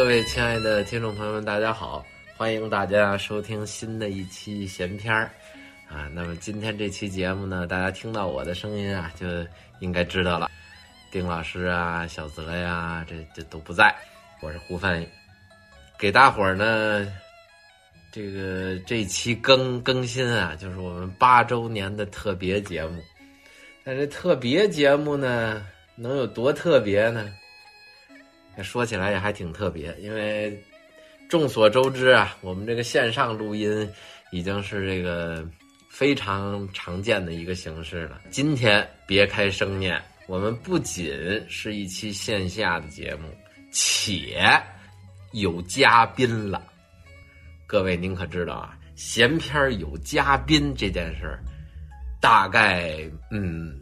各位亲爱的听众朋友们，大家好，欢迎大家收听新的一期闲篇儿啊。那么今天这期节目呢，大家听到我的声音啊，就应该知道了，丁老师啊、小泽呀，这这都不在，我是胡翻译，给大伙儿呢，这个这期更更新啊，就是我们八周年的特别节目。但这特别节目呢，能有多特别呢？说起来也还挺特别，因为众所周知啊，我们这个线上录音已经是这个非常常见的一个形式了。今天别开生面，我们不仅是一期线下的节目，且有嘉宾了。各位您可知道啊，闲篇有嘉宾这件事儿，大概嗯，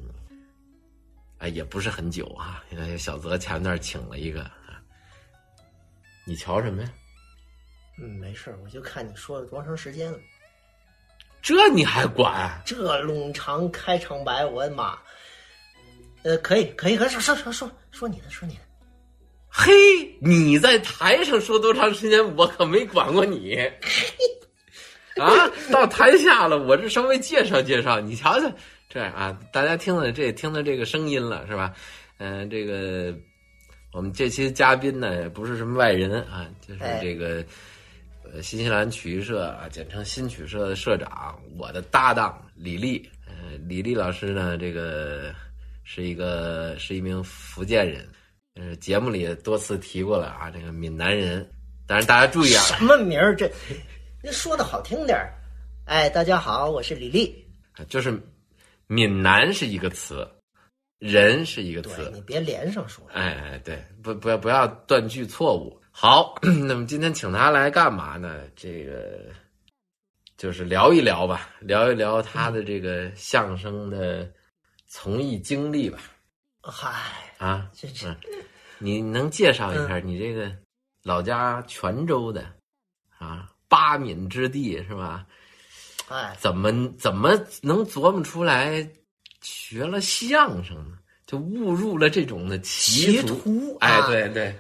哎也不是很久啊。因为小泽前段请了一个。你瞧什么呀？嗯，没事我就看你说了多长时间了。这你还管？这冗长开场白，我的妈！呃，可以，可以，可以说说说说说你的，说你的。嘿，你在台上说多长时间，我可没管过你。啊，到台下了，我这稍微介绍介绍。你瞧瞧，这样啊，大家听了这听到这个声音了，是吧？嗯，这个。我们这期嘉宾呢，也不是什么外人啊，就是这个呃新西兰曲艺社啊，简称新曲社的社长，我的搭档李丽。呃，李丽老师呢，这个是一个是一名福建人，呃，节目里多次提过了啊，这个闽南人。但是大家注意啊，什么名儿？这那说的好听点儿。哎，大家好，我是李丽。就是闽南是一个词。人是一个词，你别连上说。哎哎，对，不不要不要断句错误。好，那么今天请他来干嘛呢？这个就是聊一聊吧，聊一聊他的这个相声的从艺经历吧。嗨啊，这这，你能介绍一下你这个老家泉州的啊八闽之地是吧？哎，怎么怎么能琢磨出来？学了相声呢，就误入了这种的歧途。哎，对对，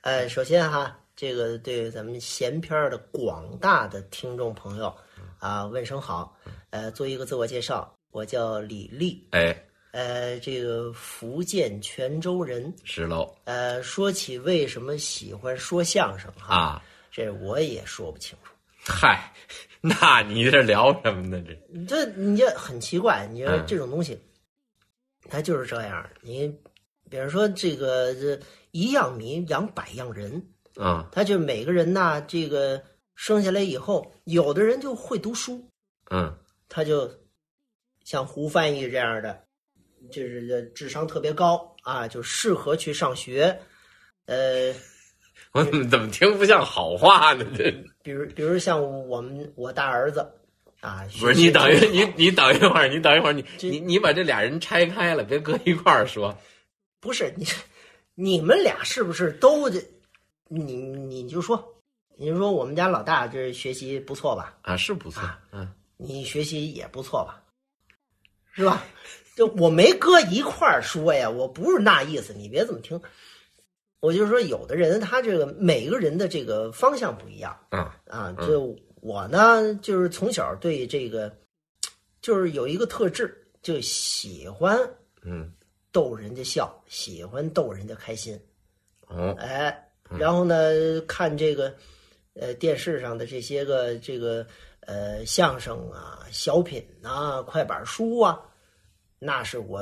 哎，首先哈，这个对咱们闲篇的广大的听众朋友啊，问声好。呃，做一个自我介绍，我叫李丽。哎，呃，这个福建泉州人。是喽。呃，说起为什么喜欢说相声哈，这我也说不清楚。嗨。那你这聊什么呢？这你这你这很奇怪，你说这种东西，它就是这样。你比如说这个这一样米养百样人啊，他就每个人呐，这个生下来以后，有的人就会读书，嗯，他就像胡翻译这样的，就是智商特别高啊，就适合去上学，呃。我怎么听不像好话呢？这比如，比如像我们我大儿子，啊，不是你等一你你等一会儿，你等一会儿，你你你把这俩人拆开了，别搁一块儿说。不是你，你们俩是不是都这？你你就说，你就说我们家老大这学习不错吧？啊，是不错，嗯，你学习也不错吧？是吧？就我没搁一块儿说呀，我不是那意思，你别这么听。我就是说，有的人他这个每个人的这个方向不一样啊啊！就我呢，就是从小对这个，就是有一个特质，就喜欢嗯逗人家笑，喜欢逗人家开心。哦，哎，然后呢，看这个呃电视上的这些个这个呃相声啊、小品啊、快板书啊，那是我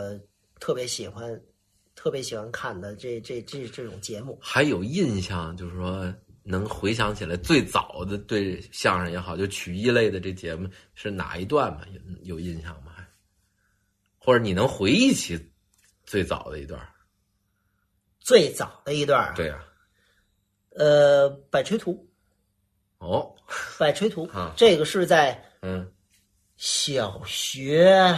特别喜欢。特别喜欢看的这这这这种节目，还有印象，就是说能回想起来最早的对相声也好，就曲艺类的这节目是哪一段吗？有有印象吗？还或者你能回忆起最早的一段？最早的一段对呀，呃，百吹图。哦，百吹图，啊这个是在嗯小学。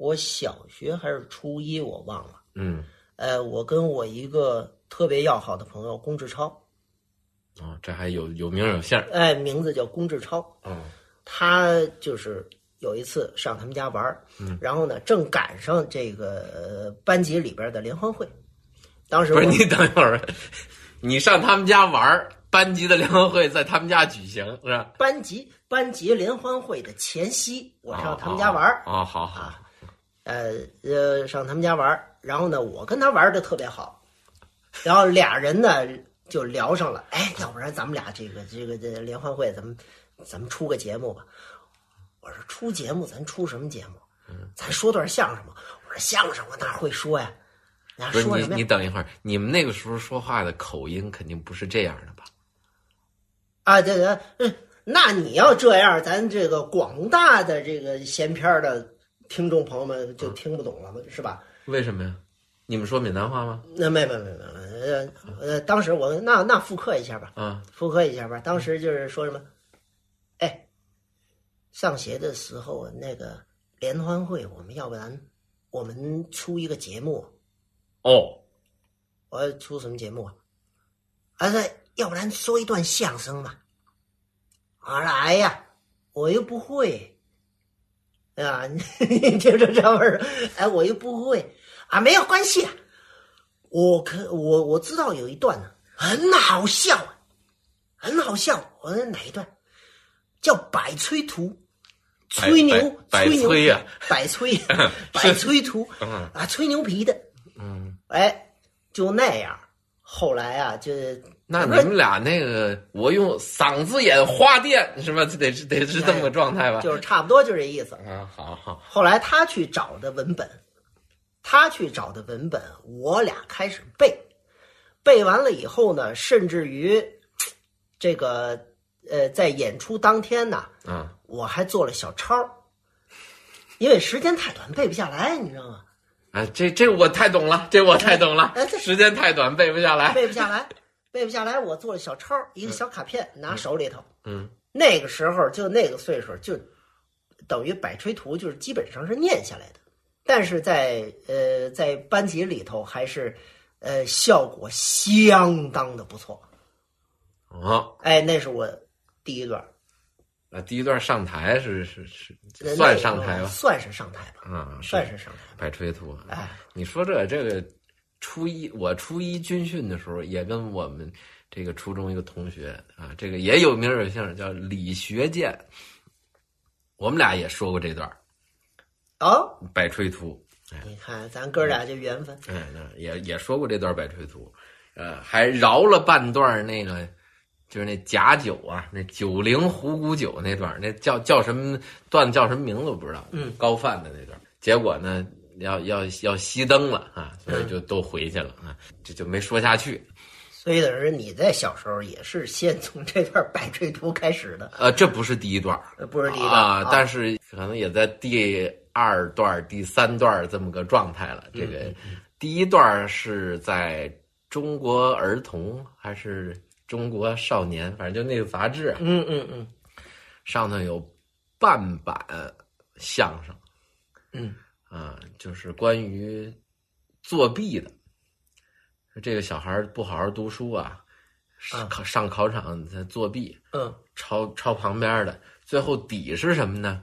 我小学还是初一，我忘了。嗯，呃，我跟我一个特别要好的朋友龚志超，哦，这还有有名有姓哎，名字叫龚志超。嗯，他就是有一次上他们家玩嗯，然后呢，正赶上这个班级里边的联欢会，当时不是你等一会儿，你上他们家玩儿，班级的联欢会在他们家举行，是吧？班级班级联欢会的前夕，我上他们家玩儿，哦，好好，呃呃，上他们家玩儿，然后呢，我跟他玩的特别好，然后俩人呢就聊上了，哎，要不然咱们俩这个这个这联欢会，咱们咱们出个节目吧。我说出节目，咱出什么节目？咱说段相声吧。我说相声我哪会说呀？咱不是你说？你等一会儿，你们那个时候说话的口音肯定不是这样的吧？啊，对对，嗯，那你要这样，咱这个广大的这个闲篇的听众朋友们就听不懂了嘛，是吧？为什么呀？你们说闽南话吗？那没没没没，呃呃，当时我那那复刻一下吧，啊，复刻一下吧。当时就是说什么，哎，上学的时候那个联欢会，我们要不然我们出一个节目，哦，我要出什么节目啊？啊，那要不然说一段相声嘛。我说哎呀，我又不会，啊，你 听着这味儿，哎，我又不会啊，没有关系啊。我可我我知道有一段呢，很好笑啊，很好笑。我说哪一段？叫百吹图，吹牛，吹牛百吹，百吹 图嗯啊，吹牛皮的。嗯，哎，就那样。后来啊，就是那 你们俩那个，我用嗓子眼花电是吧？得是得是这么个状态吧？就是差不多就这意思。啊，好好，后来他去找的文本，他去找的文本，我俩开始背，背完了以后呢，甚至于这个呃，在演出当天呢，啊，我还做了小抄，因为时间太短，背不下来，你知道吗？啊，这这我太懂了，这我太懂了哎这，时间太短，背不下来。背不下来，背不下来，我做了小抄，一个小卡片，拿手里头。嗯，那个时候就那个岁数，就等于百吹图，就是基本上是念下来的。但是在呃在班级里头还是呃效果相当的不错。哦，哎，那是我第一段，啊，第一段上台是是是算上台吧？算是上台吧，啊，算是上台。百吹图。哎，你说这这个初一，我初一军训的时候也跟我们这个初中一个同学啊，这个也有名有姓，叫李学建，我们俩也说过这段哦，百吹图。你看咱哥俩这缘分，哎，那也也说过这段百吹图，呃，还饶了半段那个，就是那假酒啊，那九零虎骨酒那段，那叫叫什么段子叫什么名字我不知道，嗯，高范的那段，结果呢，要要要熄灯了啊，所以就都回去了啊，这就没说下去。所以等于你在小时候也是先从这段百吹图开始的，呃，这不是第一段呃不是第一段啊，但是可能也在第二段、第三段这么个状态了。这个第一段是在中国儿童还是中国少年，反正就那个杂志啊，嗯嗯嗯上头有半版相声嗯啊，就是关于作弊的。这个小孩不好好读书啊，啊考上考场他作弊，嗯抄抄旁边的，最后底是什么呢？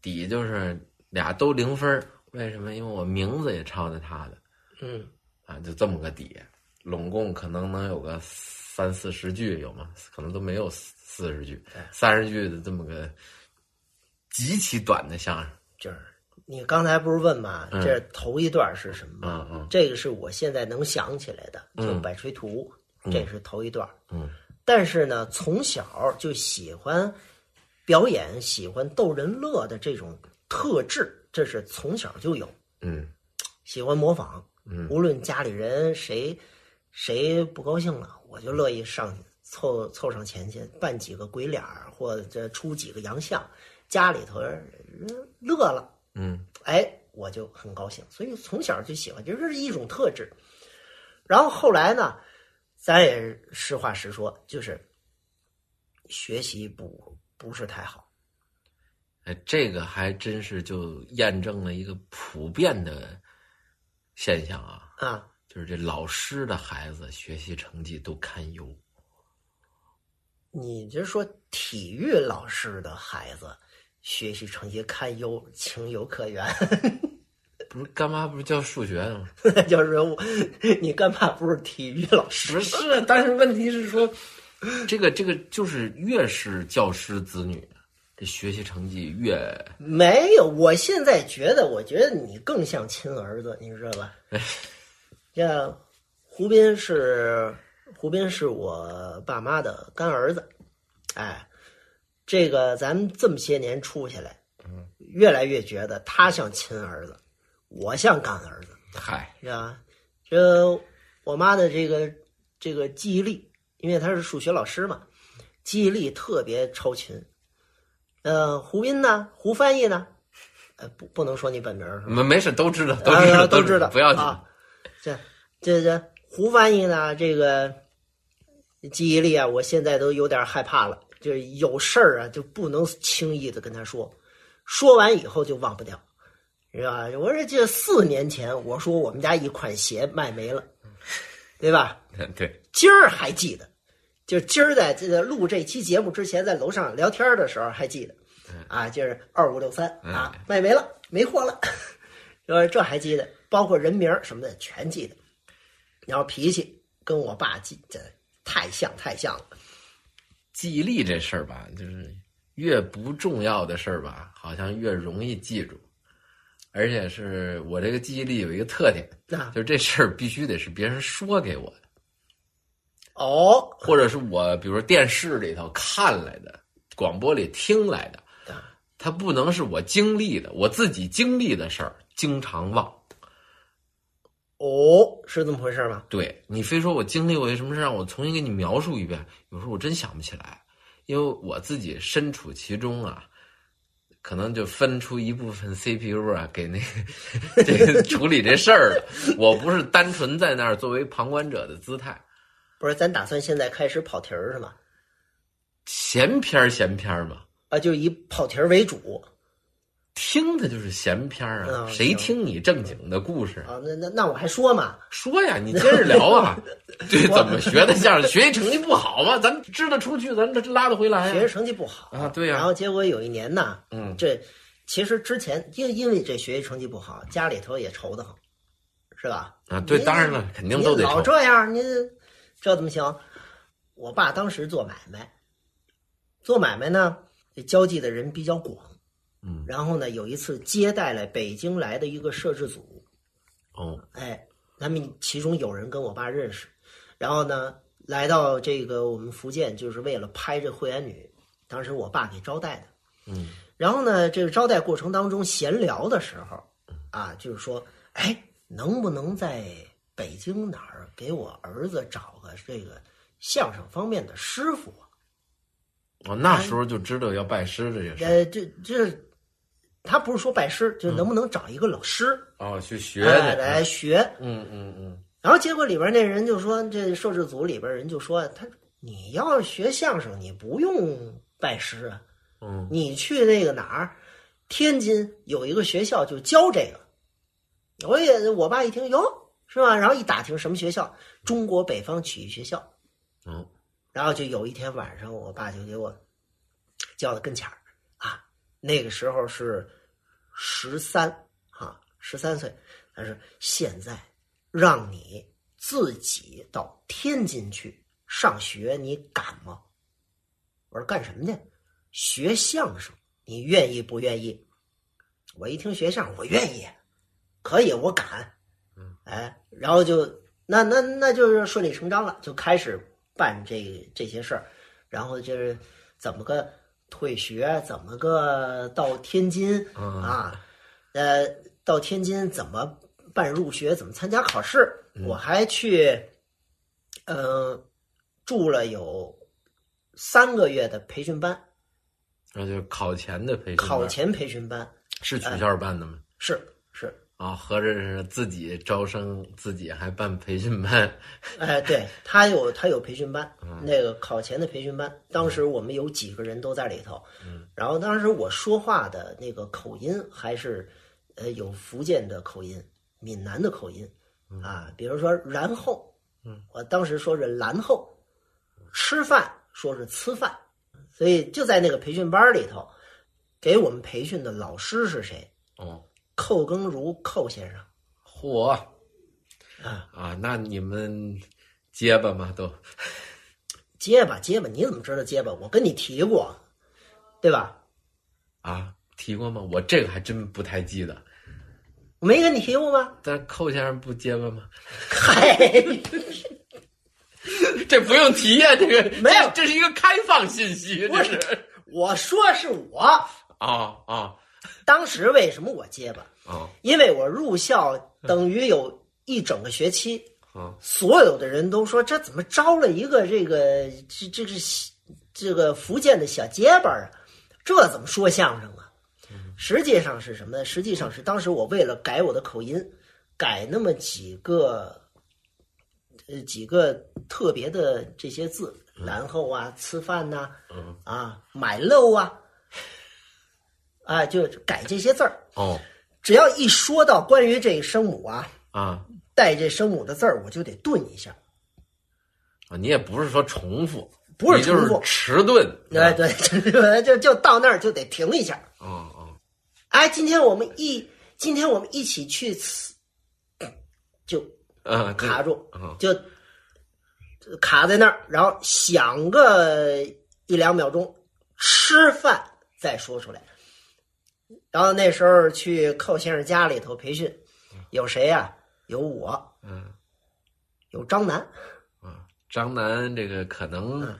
底就是俩都零分为什么？因为我名字也抄的他的嗯啊，就这么个底，拢共可能能有个三四十句有吗？可能都没有四四十句，三十句的这么个极其短的相声。就是你刚才不是问吗？嗯这头一段是什么吗？嗯嗯这个是我现在能想起来的，就嗯百吹图，这是头一段。嗯但是呢，从小就喜欢表演，喜欢逗人乐的这种特质，这是从小就有。嗯喜欢模仿，嗯无论家里人谁谁不高兴了，我就乐意上凑凑上前去扮几个鬼脸儿，或者出几个洋相，家里头人乐了。嗯哎，我就很高兴，所以从小就喜欢，就是一种特质。然后后来呢，咱也实话实说，就是学习不不是太好。哎，这个还真是就验证了一个普遍的现象啊，啊，就是这老师的孩子学习成绩都堪忧。你就说体育老师的孩子学习成绩堪忧，情有可原。不是干妈不是教数学的吗？教人物，你干嘛不是体育老师？不是，但是问题是说，这个这个就是越是教师子女，这学习成绩越没有，我现在觉得，我觉得你更像亲儿子，你知道吧？这胡斌是胡斌是我爸妈的干儿子，哎，这个咱们这么些年处下来，嗯，越来越觉得他像亲儿子，我像干儿子，嗨，是吧？这我妈的这个这个记忆力，因为她是数学老师嘛，记忆力特别超群。呃，胡斌呢？胡翻译呢？呃，不，不能说你本名是吧？没没事，都知道，都啊知道，都知道，不要紧。啊。这这这胡翻译呢？这个记忆力啊，我现在都有点害怕了。就是有事儿啊，就不能轻易的跟他说，说完以后就忘不掉，是吧？我说这四年前我说我们家一款鞋卖没了，对吧？对，今儿还记得，就今儿在这个录这期节目之前，在楼上聊天的时候还记得，啊，就是二五六三啊，卖没了，没货了，说这还记得，包括人名什么的全记得，然后脾气跟我爸记这太像太像了。记忆力这事儿吧，就是越不重要的事儿吧，好像越容易记住，而且是我这个记忆力有一个特点，啊就是这事儿必须得是别人说给我的。哦，或者是我比如说电视里头看来的，广播里听来的，啊它不能是我经历的，我自己经历的事儿，经常忘。哦，是这么回事吗？对你非说我经历过一什么事，让我重新给你描述一遍，有时候我真想不起来，因为我自己身处其中啊，可能就分出一部分 CPU 啊给那个 这个处理这事儿了。我不是单纯在那儿作为旁观者的姿态，不是，咱打算现在开始跑题儿是吗？闲篇儿闲篇儿嘛。啊，就以跑题儿为主听的就是闲篇儿啊，嗯谁听你正经的故事？啊。那那那我还说嘛，说呀，你接着聊啊。这怎么学的相声？学习成绩不好吗？咱支得出去，咱这拉得回来呀。学习成绩不好啊对呀然后结果有一年呢，嗯，这其实之前因因为这学习成绩不好，家里头也愁得慌，是吧？啊，对，当然了，肯定都得你老。这样，您这怎么行？我爸当时做买卖，做买卖呢，这交际的人比较广。嗯，然后呢，有一次接待了北京来的一个摄制组，哦，哎，他们其中有人跟我爸认识，然后呢，来到这个我们福建，就是为了拍这慧眼女，当时我爸给招待的。嗯，然后呢，这个招待过程当中闲聊的时候，啊，就是说，哎，能不能在北京哪儿给我儿子找个这个相声方面的师傅啊？我那时候就知道要拜师这些事。呃，这这，他不是说拜师，就能不能找一个老师、哦，去学。来学？嗯嗯嗯，然后结果里边那人就说，这摄制组里边人就说，他你要学相声，你不用拜师啊，嗯，你去那个哪儿，天津有一个学校就教这个。我也我爸一听哟是吧？然后一打听什么学校，中国北方曲艺学校。嗯，然后就有一天晚上，我爸就给我叫到跟前儿啊，那个时候是十三啊，十三岁。但是：“现在让你自己到天津去上学，你敢吗？”我说：“干什么去？学相声，你愿意不愿意？”我一听学相声，我愿意，可以，我敢。嗯哎，然后就那那那就是顺理成章了，就开始办这这些事儿，然后就是怎么个退学，怎么个到天津嗯啊，呃，到天津怎么办入学，怎么参加考试，我还去，呃，住了有三个月的培训班，那就考前的培训班。考前培训班。是学校办的吗？是是，啊，合着是自己招生，自己还办培训班。哎，对他有他有培训班，那个考前的培训班，当时我们有几个人都在里头，嗯然后当时我说话的那个口音还是，呃，有福建的口音、闽南的口音，啊，比如说然后，嗯我当时说是然后，吃饭说是吃饭，所以就在那个培训班里头，给我们培训的老师是谁？哦，寇耕如寇先生嚯啊，啊，那你们结巴吗？都结巴结巴，你怎么知道结巴？我跟你提过，对吧？啊提过吗？我这个还真不太记得。我没跟你提过吗？但寇先生不结巴吗？嗨，这不用提呀、这个没有这，是一个开放信息，不是我说是我啊啊 当时为什么我结巴？啊因为我入校等于有一整个学期，啊所有的人都说这怎么招了一个这个这这个这个福建的小结巴啊？这怎么说相声啊？实际上是什么呢？实际上是当时我为了改我的口音，改那么几个呃几个特别的这些字，然后啊，吃饭呐、嗯啊，买肉啊，啊，就改这些字儿。哦只要一说到关于这个声母啊，啊带这声母的字儿，我就得顿一下。啊！你也不是说重复，不是就是重复迟钝。哎，对，就就就到那儿就得停一下。哦哦哎，今天我们一今天我们一起去吃，就啊，卡住，啊就卡在那儿，然后想个一两秒钟，吃饭再说出来。然后那时候去寇先生家里头培训，有谁呀、有我，嗯。有张楠，啊，张楠这个可能嗯。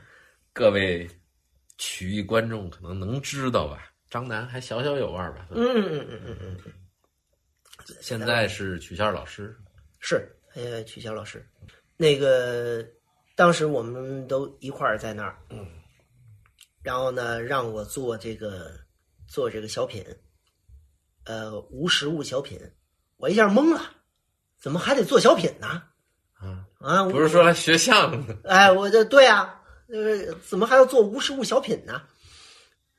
各位曲艺观众可能能知道吧？张楠还小小有腕吧？嗯嗯嗯嗯嗯嗯，现在是曲校老师。是，呃，曲晓老师，那个当时我们都一块儿在那儿，嗯，然后呢，让我做这个做这个小品，呃，无实物小品，我一下懵了，怎么还得做小品呢？啊，啊，不是说来学相声的哎，我这对啊，呃，怎么还要做无实物小品呢？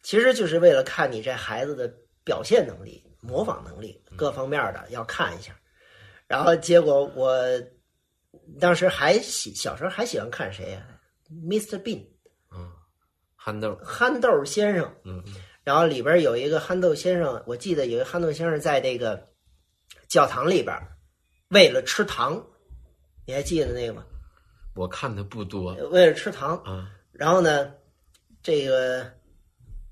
其实就是为了看你这孩子的表现能力、模仿能力各方面的要看一下。然后结果我当时还喜小时候还喜欢看谁呀、m r Bean 啊，憨豆，憨豆先生。嗯嗯然后里边有一个憨豆先生，我记得有一个憨豆先生在这个教堂里边，为了吃糖，你还记得那个吗？我看的不多为了吃糖，啊然后呢，这个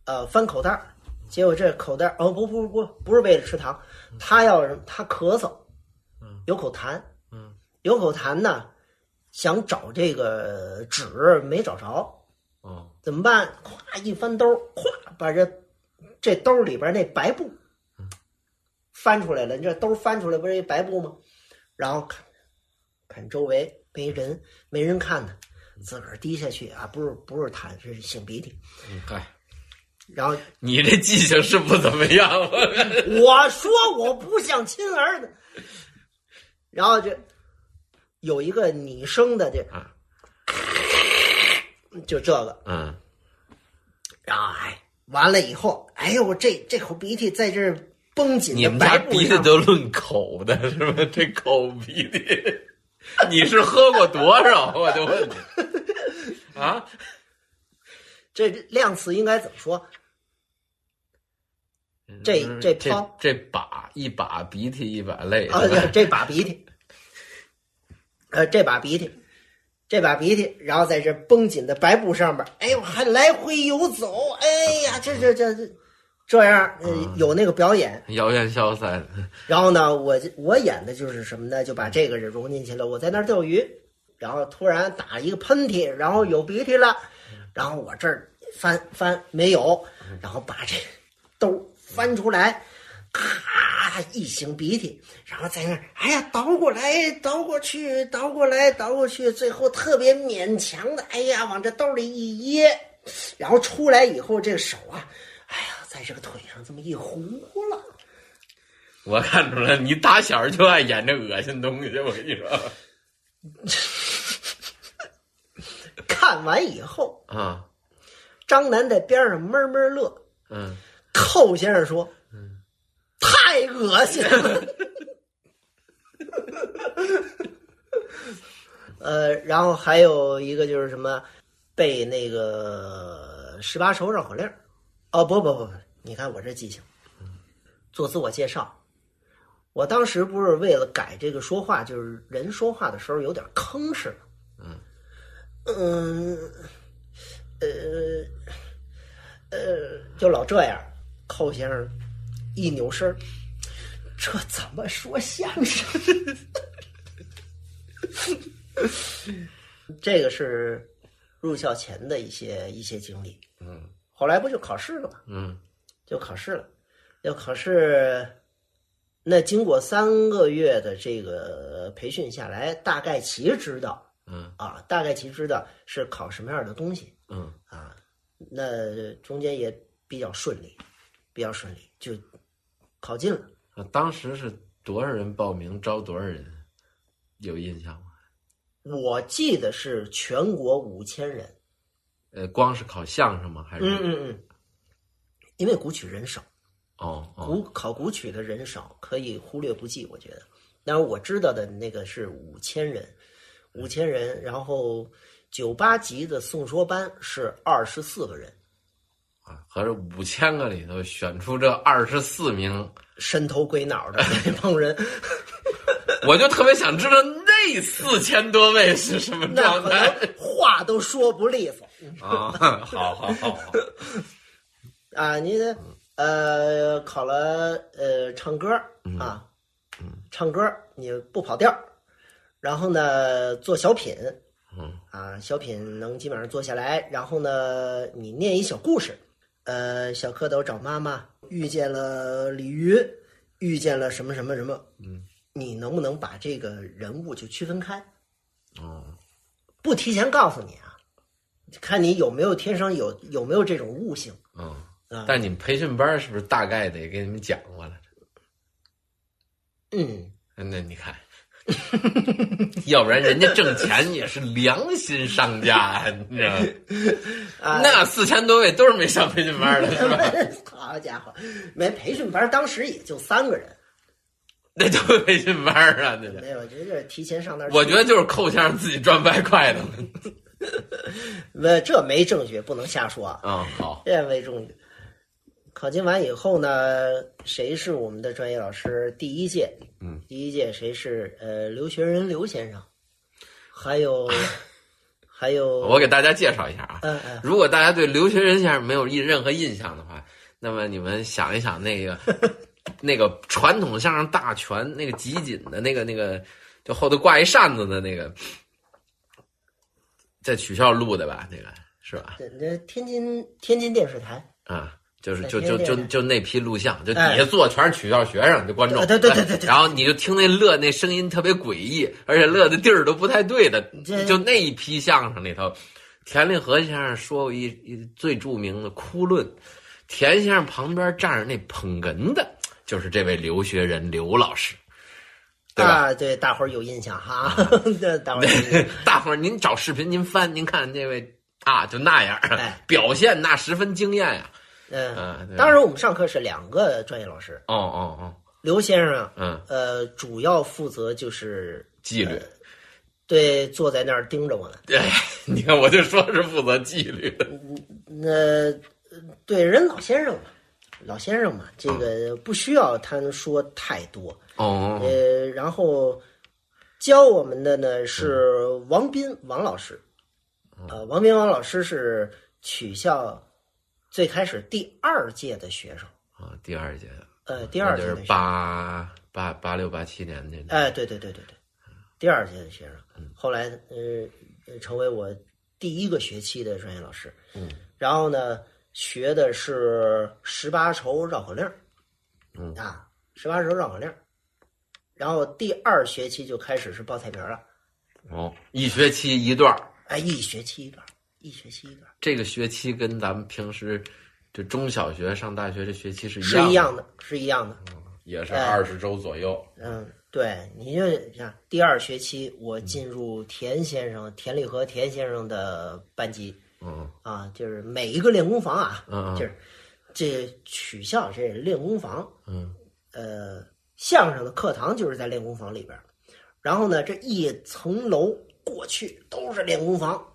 呃翻口袋，结果这口袋哦不不不不是为了吃糖，他要是他咳嗽，嗯有口痰，嗯有口痰呢，想找这个纸没找着，哦怎么办？咵一翻兜儿，咵把这这兜里边那白布翻出来了。你这兜翻出来不是一白布吗？然后看看周围没人，没人看他，自个儿低下去啊，不是不是痰，是擤鼻涕。嗯，嗨，然后你这记性是不怎么样。我说我不像亲儿子，然后就有一个拟声的这啊，就这个，嗯然后哎，完了以后，哎呦，我这这口鼻涕在这儿绷紧的你们家鼻涕都论口的是吧？这口鼻涕，你是喝过多少？我就问你。啊，这量词应该怎么说？这这这泡？这把一把鼻涕一把泪这把鼻涕，呃，这把鼻涕，这把鼻涕，然后在这绷紧的白布上边，哎呦，还来回游走，哎呀，这这这这这样，呃，有那个表演。谣言消散，然后呢，我我演的就是什么呢？就把这个人融进去了。我在那儿钓鱼，然后突然打一个喷嚏，然后有鼻涕了，然后我这儿翻翻没有，然后把这兜翻出来，咔一擤鼻涕，然后在那儿，哎呀，倒过来，倒过去，倒过来，倒过去，最后特别勉强的，哎呀，往这兜里一掖，然后出来以后，这个手啊，哎呀，在这个腿上这么一糊了。我看出来你打小就爱演这恶心东西，我跟你说看完以后，啊，张楠在边上闷闷乐。嗯寇先生说：“太恶心了。”呃，然后还有一个就是什么，背那个十八首绕口令儿。哦，不不不不，你看我这记性，做自我介绍，我当时不是为了改这个说话，就是人说话的时候有点吭哧。嗯嗯，呃呃，就老这样。寇先生一扭身儿，这怎么说相声？这个是入校前的一些一些经历。嗯后来不就考试了吗？嗯就考试了，要考试。那经过三个月的这个培训下来，大概其知道嗯啊，大概其知道是考什么样的东西嗯啊。那中间也比较顺利，比较顺利，就考进了。啊，当时是多少人报名，招多少人？有印象吗？我记得是全国五千人。呃，光是考相声吗？还是？嗯嗯嗯，因为古曲人少。哦哦古考古曲的人少，可以忽略不计。我觉得，但是我知道的那个是五千人，五千人，然后九八级的宋说班是二十四个人，啊，合着五千个里头选出这二十四名，伸头鬼脑的那 帮人，我就特别想知道那四千多位是什么状态话都说不利索 啊！好好好好，啊！你得呃考了呃唱歌啊，唱歌你不跑调，然后呢做小品，嗯啊，小品能基本上做下来，然后呢，你念一小故事，呃，小蝌蚪找妈妈，遇见了鲤鱼，遇见了什么什么什么，嗯，你能不能把这个人物就区分开？哦，不提前告诉你啊，看你有没有天生有有没有这种悟性嗯，啊？但你们培训班是不是大概得给你们讲过了？嗯，那你看，要不然人家挣钱也是良心商家，你知道吗？啊，那四千多位都是没上培训班的，是吧？好家伙，没培训班，当时也就三个人，那都是培训班啊，那个。没有，这就是提前上那儿。我觉得就是寇先生自己赚外快的。那这没证据，不能瞎说啊。嗯，好，这为重点。考进完以后呢，谁是我们的专业老师？第一届，嗯，第一届谁是？呃，刘学仁刘先生，还有，还有，我给大家介绍一下啊。嗯嗯，如果大家对刘学仁先生没有印任何印象的话，那么你们想一想那个 那个传统相声大全那个集锦的那个那个，就后头挂一扇子的那个，在学校录的吧？那个是吧？这这天津天津电视台，啊，就是就就就就那批录像，就底哎。下坐全是取笑学生，就观众，对对对对对。然后你就听那乐，那声音特别诡异，而且乐的地儿都不太对的，就那一批相声里头，田立和先生说过一一最著名的哭论，田先生旁边站着那捧哏的，就是这位留学人刘老师，对吧？啊，对，大伙儿有印象哈，对大伙儿 大伙儿您找视频您翻，您看这位啊，就那样，哎。表现那十分惊艳呀、嗯，啊，当时我们上课是两个专业老师，哦哦哦，刘先生啊，嗯，呃，主要负责就是纪律。对坐在那儿盯着我们。对，你看，我就说是负责纪律的。那呃对人老先生嘛，老先生嘛，这个不需要他说太多。哦，呃，然后教我们的呢是王斌王老师，呃，王斌王老师是曲校最开始第二届的学生，啊，第二届的，呃，第二届的，八八八六八七年那年。哎，对对对对对，第二届的学生，后来呃成为我第一个学期的专业老师，嗯，然后呢学的是十八愁绕口令儿，嗯。啊，十八愁绕口令儿，然后第二学期就开始是报菜名了，哦，一学期一段儿。哎，一学期一段儿，一学期一段儿，这个学期跟咱们平时就中小学上大学这学期是一是样的，一样的，是一样的，也是哎二十周左右。嗯，对，你就像第二学期我进入田先生、田立和田先生的班级。嗯啊，就是每一个练功房啊，就是这取笑这练功房，嗯呃，相声的课堂就是在练功房里边儿，然后呢，这一层楼过去都是练功房，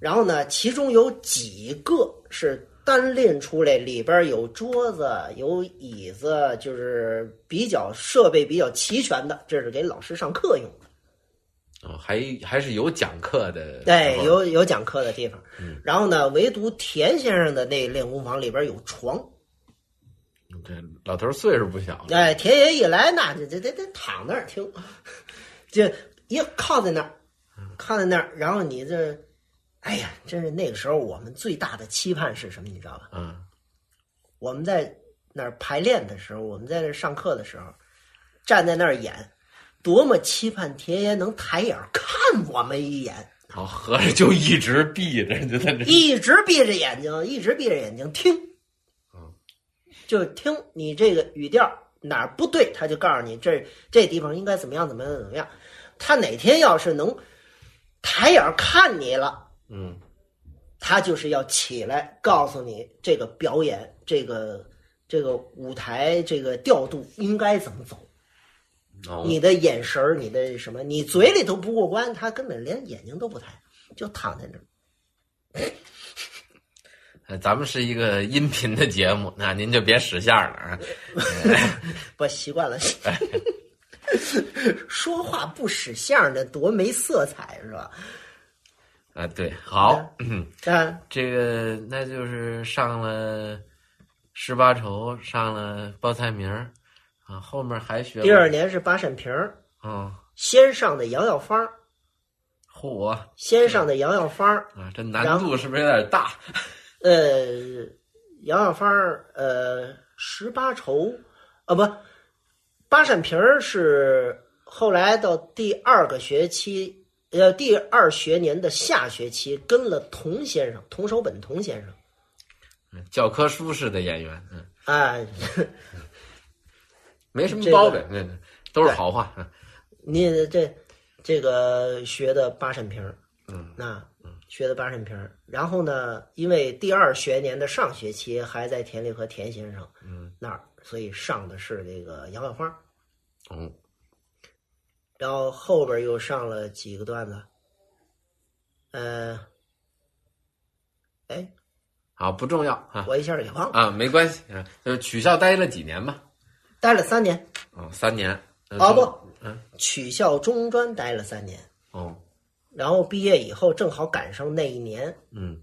然后呢，其中有几个是单拎出来，里边有桌子、有椅子，就是比较设备比较齐全的，这是给老师上课用的。哦，还还是有讲课的，对，有有讲课的地方。然后呢，唯独田先生的那练功房里边有床。这老头岁数不小了，哎，田爷一来，那就得得得躺那儿听，就一靠在那儿，靠在那儿，然后你这，哎呀，真是那个时候我们最大的期盼是什么？你知道吧？嗯，我们在那儿排练的时候，我们在那儿上课的时候，站在那儿演，多么期盼田爷能抬眼看我们一眼。好，合着就一直闭着，就在那一直闭着眼睛，一直闭着眼睛听，就听你这个语调哪儿不对，他就告诉你这这地方应该怎么样，怎么样，怎么样。他哪天要是能抬眼看你了，嗯，他就是要起来告诉你这个表演，这个这个舞台，这个调度应该怎么走。哦，你的眼神儿，你的什么，你嘴里都不过关，他根本连眼睛都不抬，就躺在那儿。呃 咱们是一个音频的节目，那您就别使相了啊。不习惯了，说话不使相儿的多没色彩是吧？啊，对，好，嗯，啊，这个那就是上了十八愁，上了报菜名儿啊，后面还学第二年是八扇屏儿，啊，先上的摇摇方儿，嚯啊，先上的摇摇方儿啊，这难度是不是有点大？呃，摇摇方儿，呃，十八愁，啊不，八扇屏儿是后来到第二个学期，呃，第二学年的下学期跟了童先生，童守本童先生，嗯教科书式的演员，嗯，啊，没什么这个毛病，那、都是好话。嗯。你这这个学的八扇屏儿，嗯，那学的八扇屏儿，然后呢，因为第二学年的上学期还在田立和田先生嗯。那儿，所以上的是这个杨万花，哦，然后后边又上了几个段子，呃，哎，好，不重要啊我一下给忘了，啊，没关系啊，就是取校待了几年吧？待了三年，哦，三年。呃啊不，嗯，取校中专待了三年，哦，然后毕业以后正好赶上那一年，嗯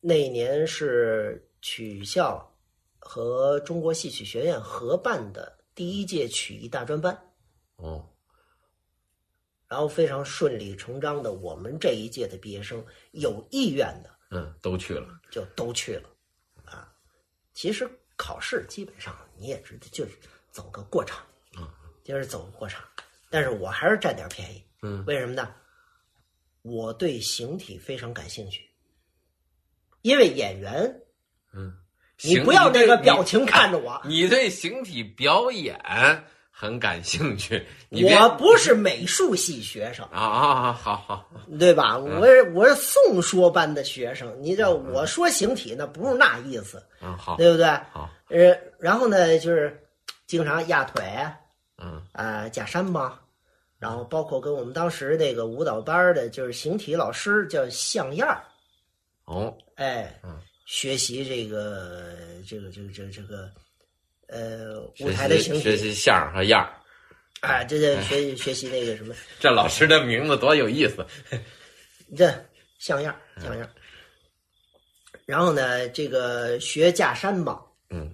那一年是曲校和中国戏曲学院合办的第一届曲艺大专班，哦，然后非常顺理成章的，我们这一届的毕业生有意愿的嗯，都去了。就都去了，啊，其实考试基本上你也知道，就是走个过场，就是走个过场，但是我还是占点便宜，嗯，为什么呢？我对形体非常感兴趣，因为演员，嗯，你不要那个表情看着我，你对形体表演很感兴趣，我不是美术系学生，啊啊啊！好好，对吧？我是我是宋说班的学生，你知道我说形体那不是那意思，啊好，对不对？好，呃，然后呢，就是经常压腿嗯。啊、假山吧，然后包括跟我们当时那个舞蹈班的，就是形体老师叫向燕儿，哦，哎，嗯。学习这个这个这个这个这个呃舞台的形体，学习相声和样儿，啊，这这学习学习那个什么，这老师的名字多有意思。这像样儿像样儿。然后呢，这个学架山吧，嗯。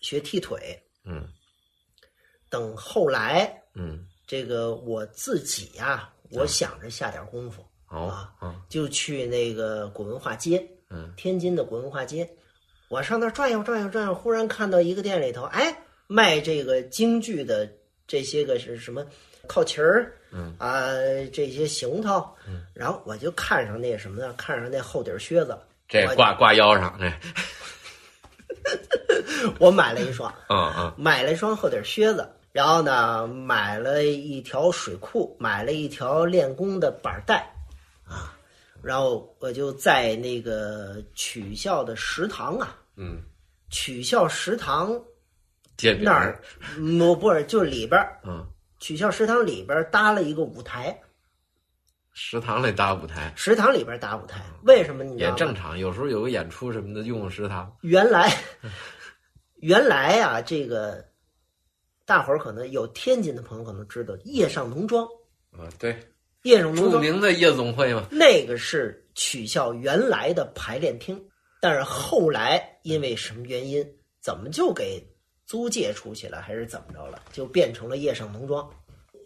学踢腿，嗯。等后来嗯，这个我自己呀、我想着下点功夫，好啊，嗯。就去那个古文化街，嗯。天津的古文化街，我上那儿转悠转悠转悠，忽然看到一个店里头，哎，卖这个京剧的这些个是什么靠旗儿，嗯啊，这些行头，嗯然后我就看上那什么呢？看上那厚底靴子，我这挂挂腰上，这，我买了一双，嗯嗯买了一双厚底靴子，然后呢，买了一条水裤，买了一条练功的板带，啊，然后我就在那个曲校的食堂啊，嗯，曲校食堂那儿，嗯不是就里边儿嗯。曲校食堂里边搭了一个舞台，食堂里搭舞台。食堂里边搭舞台，为什么你？也正常，有时候有个演出什么的用食堂。原来，原来啊，这个大伙儿可能有天津的朋友可能知道夜上农庄，啊，对，叶上农庄著名的夜总会嘛。那个是取笑原来的排练厅，但是后来因为什么原因，怎么就给租借出去了，还是怎么着了，就变成了夜上农庄。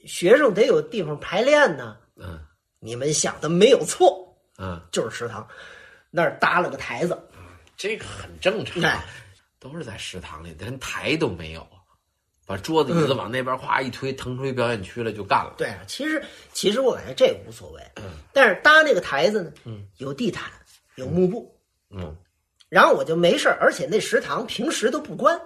学生得有地方排练呢，嗯。你们想的没有错，嗯，就是食堂那儿搭了个台子，这个很正常哎，都是在食堂里，连台都没有，把桌子椅子往那边哗一推，腾出一表演区来就干了。对啊，其实其实我感觉这无所谓，嗯。但是搭那个台子呢，嗯。有地毯，有幕布，嗯。然后我就没事儿而且那食堂平时都不关，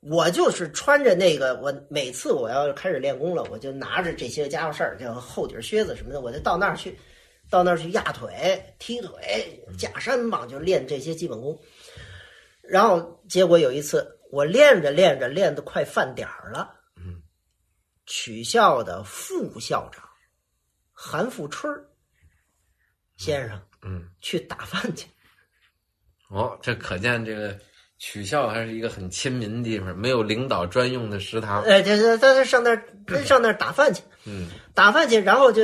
我就是穿着那个，我每次我要开始练功了，我就拿着这些家伙事儿，就厚底靴子什么的，我就到那儿去，到那儿去压腿、踢腿、架山膀，就练这些基本功。然后结果有一次，我练着练着练得快饭点儿了，嗯，曲校的副校长韩富春先生嗯，去打饭去。哦，这可见这个曲校还是一个很亲民的地方，没有领导专用的食堂。哎，这这他上那儿他 上那儿打饭去，嗯打饭去，然后就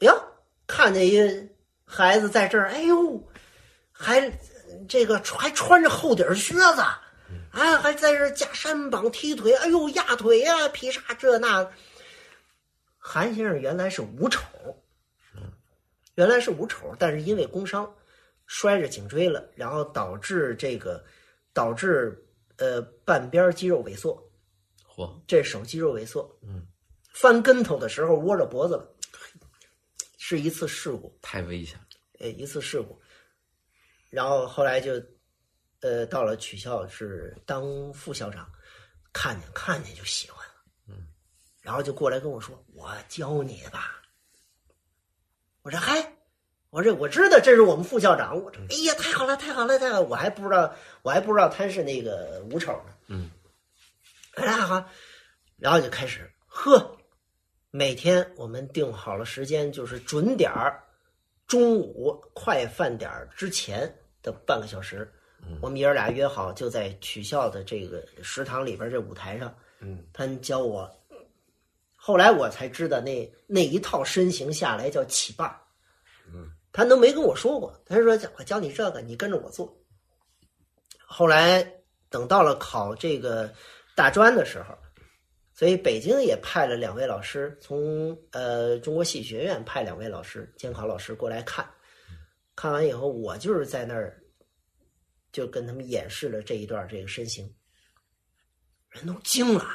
哟看见一个孩子在这儿，哎呦，还这个还穿着厚底儿靴子，啊，还在这儿架山膀踢腿，哎呦压腿呀、劈叉这那。韩先生原来是无丑，原来是无丑，但是因为工伤摔着颈椎了，然后导致这个导致呃半边肌肉萎缩，嚯，这手肌肉萎缩，嗯，翻跟头的时候窝着脖子了，是一次事故，太危险了。呃，一次事故，然后后来就，呃，到了曲校是当副校长，看见看见就喜欢了，嗯，然后就过来跟我说：“我教你吧。”我说：“嗨，我这我知道这是我们副校长。”我说：“哎呀，太好了，太好了，太好了！我还不知道，我还不知道他是那个吴丑呢。”嗯，哎呀好，然后就开始呵，每天我们定好了时间，就是准点儿，中午快饭点儿之前的半个小时，我们爷儿俩约好就在曲校的这个食堂里边这舞台上，嗯，他教我。后来我才知道那那一套身形下来叫起把儿，嗯，他都没跟我说过，他说我教你这个，你跟着我做。后来等到了考这个大专的时候，所以北京也派了两位老师，从呃中国戏剧学院派两位老师监考老师过来看，看完以后，我就是在那儿就跟他们演示了这一段这个身形，人都惊了，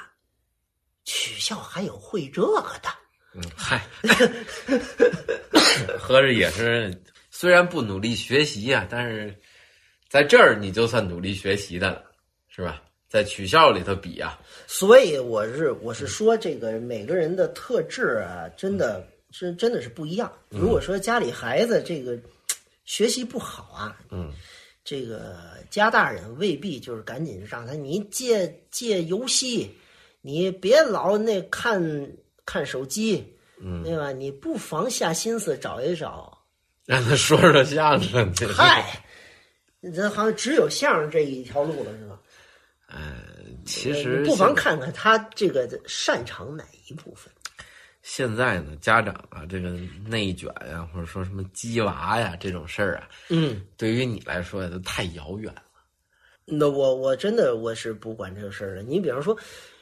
曲校还有会这个的。嗯，嗨，合着也是，虽然不努力学习呀、但是在这儿你就算努力学习的了，是吧？在曲校里头比啊，所以我是我是说，这个每个人的特质啊，真的是真的是不一样。如果说家里孩子这个学习不好啊，嗯，这个家大人未必就是赶紧让他你戒戒游戏，你别老那看看手机，嗯，对吧？你不妨下心思找一找。让他说说相声去。嗨，这好像只有相声这一条路了，是吧？呃，其实不妨看看他这个擅长哪一部分。现在呢，家长啊，这个内卷呀、或者说什么鸡娃呀这种事儿啊，嗯。对于你来说都太遥远了。那我我真的我是不管这个事儿的。你比方说，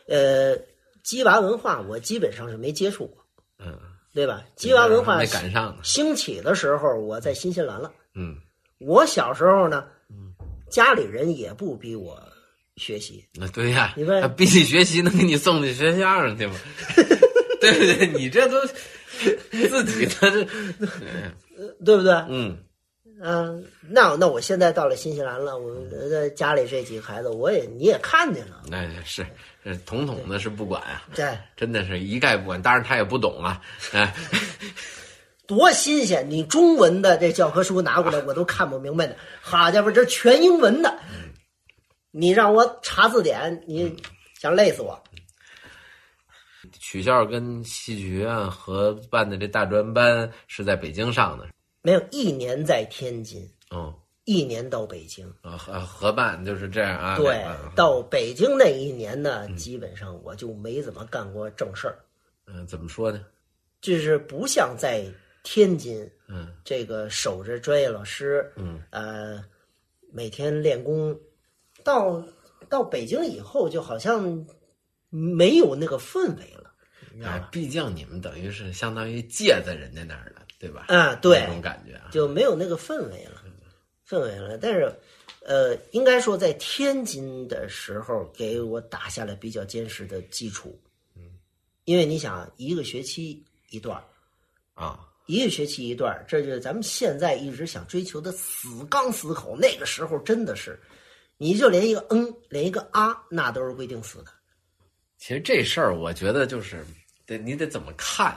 呃，鸡娃文化我基本上是没接触过，嗯，对吧？鸡娃文化没赶上呢。兴起的时候，我在新西兰了。嗯，我小时候呢，嗯家里人也不逼我学习，那对呀，你问他逼你学习，能给你送去学相声去吗？对不对？你这都自己的这，对不对？嗯嗯、那那我现在到了新西兰了，我在家里这几个孩子，我也你也看见了，那是这统统的是不管啊，对 真的是一概不管。当然他也不懂啊，哎，多新鲜！你中文的这教科书拿过来，我都看不明白的。好家伙，这全英文的，你让我查字典，你想累死我。曲校跟戏剧学院合办的这大专班是在北京上的，没有一年在天津，哦，一年到北京。啊合合办就是这样啊。对嗯，到北京那一年呢，基本上我就没怎么干过正事儿，嗯，怎么说呢？就是不像在天津嗯这个守着专业老师，嗯呃，每天练功。到到北京以后，就好像没有那个氛围了，你知道吧，？哎毕竟你们等于是相当于借在人家那儿了，对吧？啊，对那，种感觉啊。就没有那个氛围了，氛围了。但是，呃，应该说在天津的时候，给我打下了比较坚实的基础。嗯，因为你想，一个学期一段儿啊，一个学期一段儿这就是咱们现在一直想追求的死钢死口。那个时候真的是，你就连一个嗯，连一个啊，那都是规定死的。其实这事儿，我觉得就是得你得怎么看，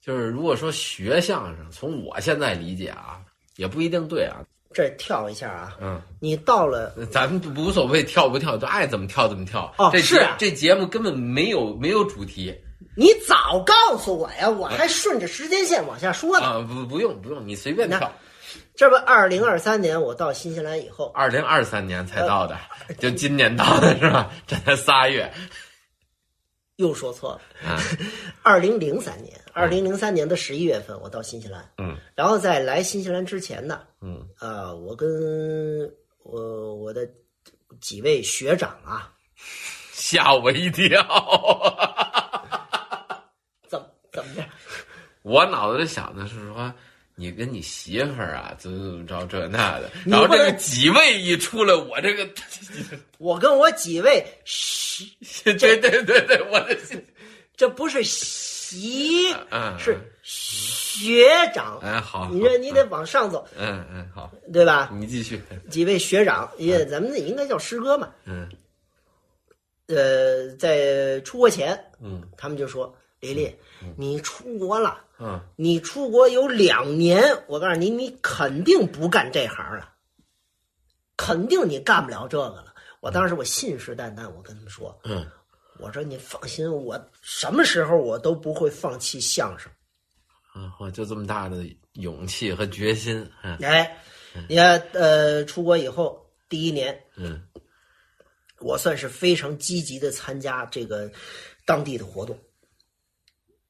就是如果说学相声，从我现在理解啊，也不一定对啊。这跳一下啊，嗯，你到了咱们无所谓跳不跳，就爱怎么跳怎么跳。哦是啊这节目根本没有没有主题你早告诉我呀，我还顺着时间线往下说呢。啊，不不用不用，你随便跳。这不，二零二三年我到新西兰以后，二零二三年才到的，就今年到的是吧？这才仨月又说错了。啊。二零零三年，二零零三年的十一月份，我到新西兰。嗯然后在来新西兰之前呢，嗯呃，我跟我我的几位学长啊，吓我一跳。怎么怎么着？我脑子里想的是说，你跟你媳妇儿啊，怎么怎么着这那的，然后这个几位一出来，我这个，我跟我几位学，对对对对，我的，这不是习，嗯，是学长。哎好，你这你得往上走，嗯嗯好，对吧？你继续，几位学长，也咱们应该叫师哥嘛。嗯呃，在出国前，嗯他们就说：“丽丽，你出国了。”嗯。你出国有两年，我告诉你，你肯定不干这行了，肯定你干不了这个了。我当时我信誓旦旦，我跟他们说，嗯。我说你放心，我什么时候我都不会放弃相声。啊，我就这么大的勇气和决心，嗯。哎，你看，呃，出国以后第一年，嗯。我算是非常积极的参加这个当地的活动，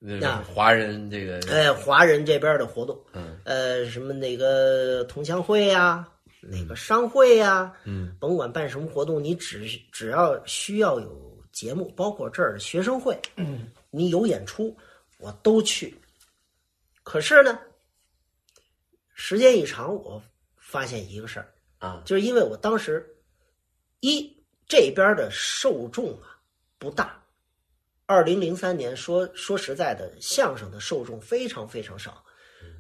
那华人这个，哎，华人这边的活动，嗯。呃，什么那个同乡会呀、哪个商会呀、嗯。甭管办什么活动，你只只要需要有节目，包括这儿的学生会，嗯。你有演出，我都去。可是呢，时间一长，我发现一个事儿，啊。就是因为我当时一这边的受众啊不大，二零零三年说说实在的，相声的受众非常非常少。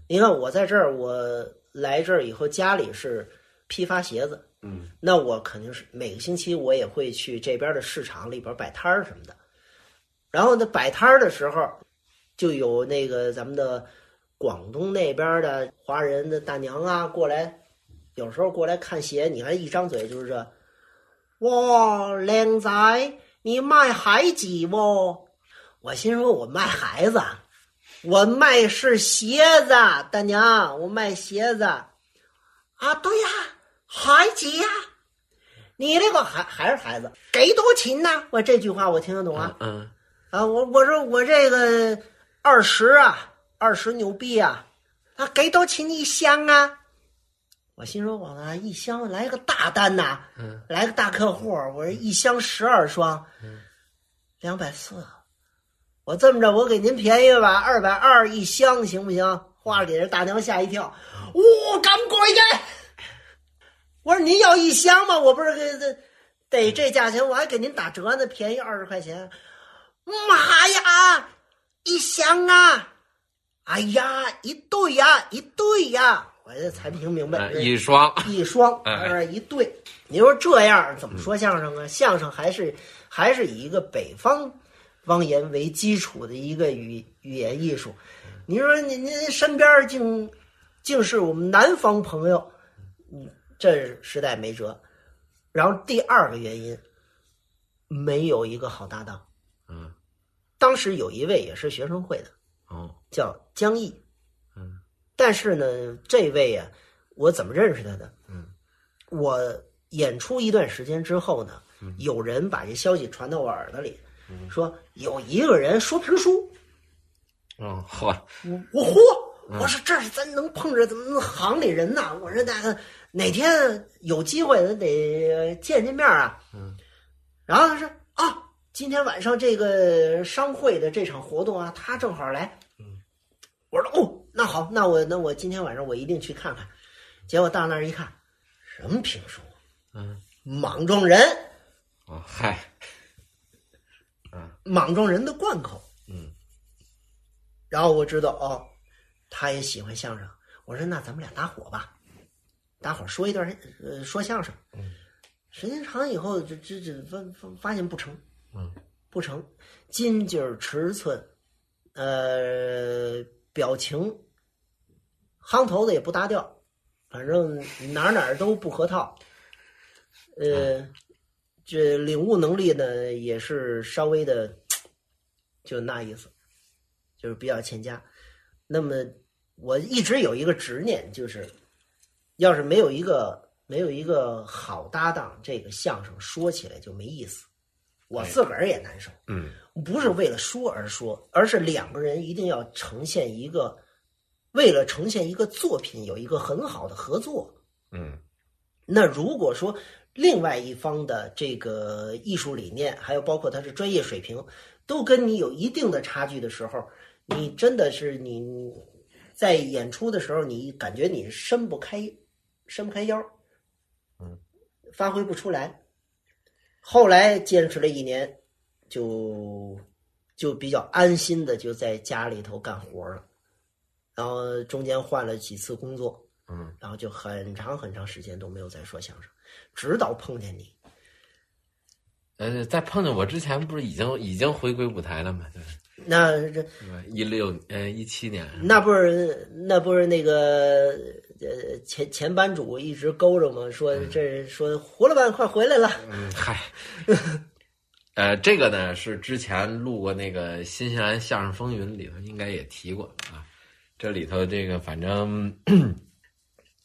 你看我在这儿，我来这儿以后，家里是批发鞋子，嗯那我肯定是每个星期我也会去这边的市场里边摆摊儿什么的。然后呢，摆摊儿的时候，就有那个咱们的广东那边的华人的大娘啊过来，有时候过来看鞋，你看一张嘴就是这，哇，靓仔，你卖孩子不？我心说，我卖孩子，我卖是鞋子，大娘，我卖鞋子。啊，对呀、孩子呀，你这个还还是孩子，给多钱呢？我这句话我听得懂啊。嗯啊，我我说我这个二十啊，二十牛币啊，啊，给多钱一箱啊？我心说，我呢，一箱来个大单呐、嗯来个大客户，我这一箱十二双，两百四。我这么着，我给您便宜吧，二百二一箱，行不行？话给这大娘吓一跳，哇、咁贵嘅！我说您要一箱吗？我不是给这得这价钱，我还给您打折呢，便宜二十块钱。妈呀，一箱啊！哎呀，一对呀，一对呀！我这才听明白，啊一双，一双，哎呃，一对。你说这样怎么说相声啊？相声还是还是以一个北方方言为基础的一个语语言艺术。你说你您身边竟竟是我们南方朋友，嗯，这实在没辙。然后第二个原因，没有一个好搭档。嗯当时有一位也是学生会的，哦，叫江毅。嗯，但是呢，这位呀、我怎么认识他的？嗯，我演出一段时间之后呢，有人把这消息传到我耳朵里，说有一个人说评书，哦，嚯，我我嚯！我说这是咱能碰着咱们行里人呐！我说那个哪天有机会咱得见见面啊。嗯，然后他说啊，今天晚上这个商会的这场活动啊，他正好来。嗯，我说哦，那好，那我那我今天晚上我一定去看看。结果到那儿一看，什么评书？嗯，莽撞人，哦，嗨，莽撞人的贯口。嗯，然后我知道哦，他也喜欢相声。我说那咱们俩搭伙吧，搭伙说一段呃说相声。嗯，时间长以后，这这这发发发现不成，嗯，不成，金劲儿、尺寸，呃，表情，夯头子也不搭调，反正哪儿哪儿都不合套。呃，这领悟能力呢也是稍微的，就那意思，就是比较欠佳。那么我一直有一个执念，就是要是没有一个没有一个好搭档，这个相声说起来就没意思，我自个儿也难受。嗯，不是为了说而说，而是两个人一定要呈现一个，为了呈现一个作品有一个很好的合作。嗯，那如果说另外一方的这个艺术理念，还有包括他的专业水平，都跟你有一定的差距的时候，你真的是你在演出的时候，你感觉你伸不开，伸不开腰，嗯，发挥不出来。后来坚持了一年，就就比较安心的就在家里头干活了，然后中间换了几次工作，嗯，然后就很长很长时间都没有再说相声，直到碰见你。呃，在碰见我之前，不是已经已经回归舞台了吗？对吧？那这？一六呃一七年，那不是那不是那个呃前前班主一直勾着吗？说这说胡老板快回来了。嗯，嗨，呃，这个呢是之前录过那个《新西兰相声风云》里头应该也提过啊。这里头这个反正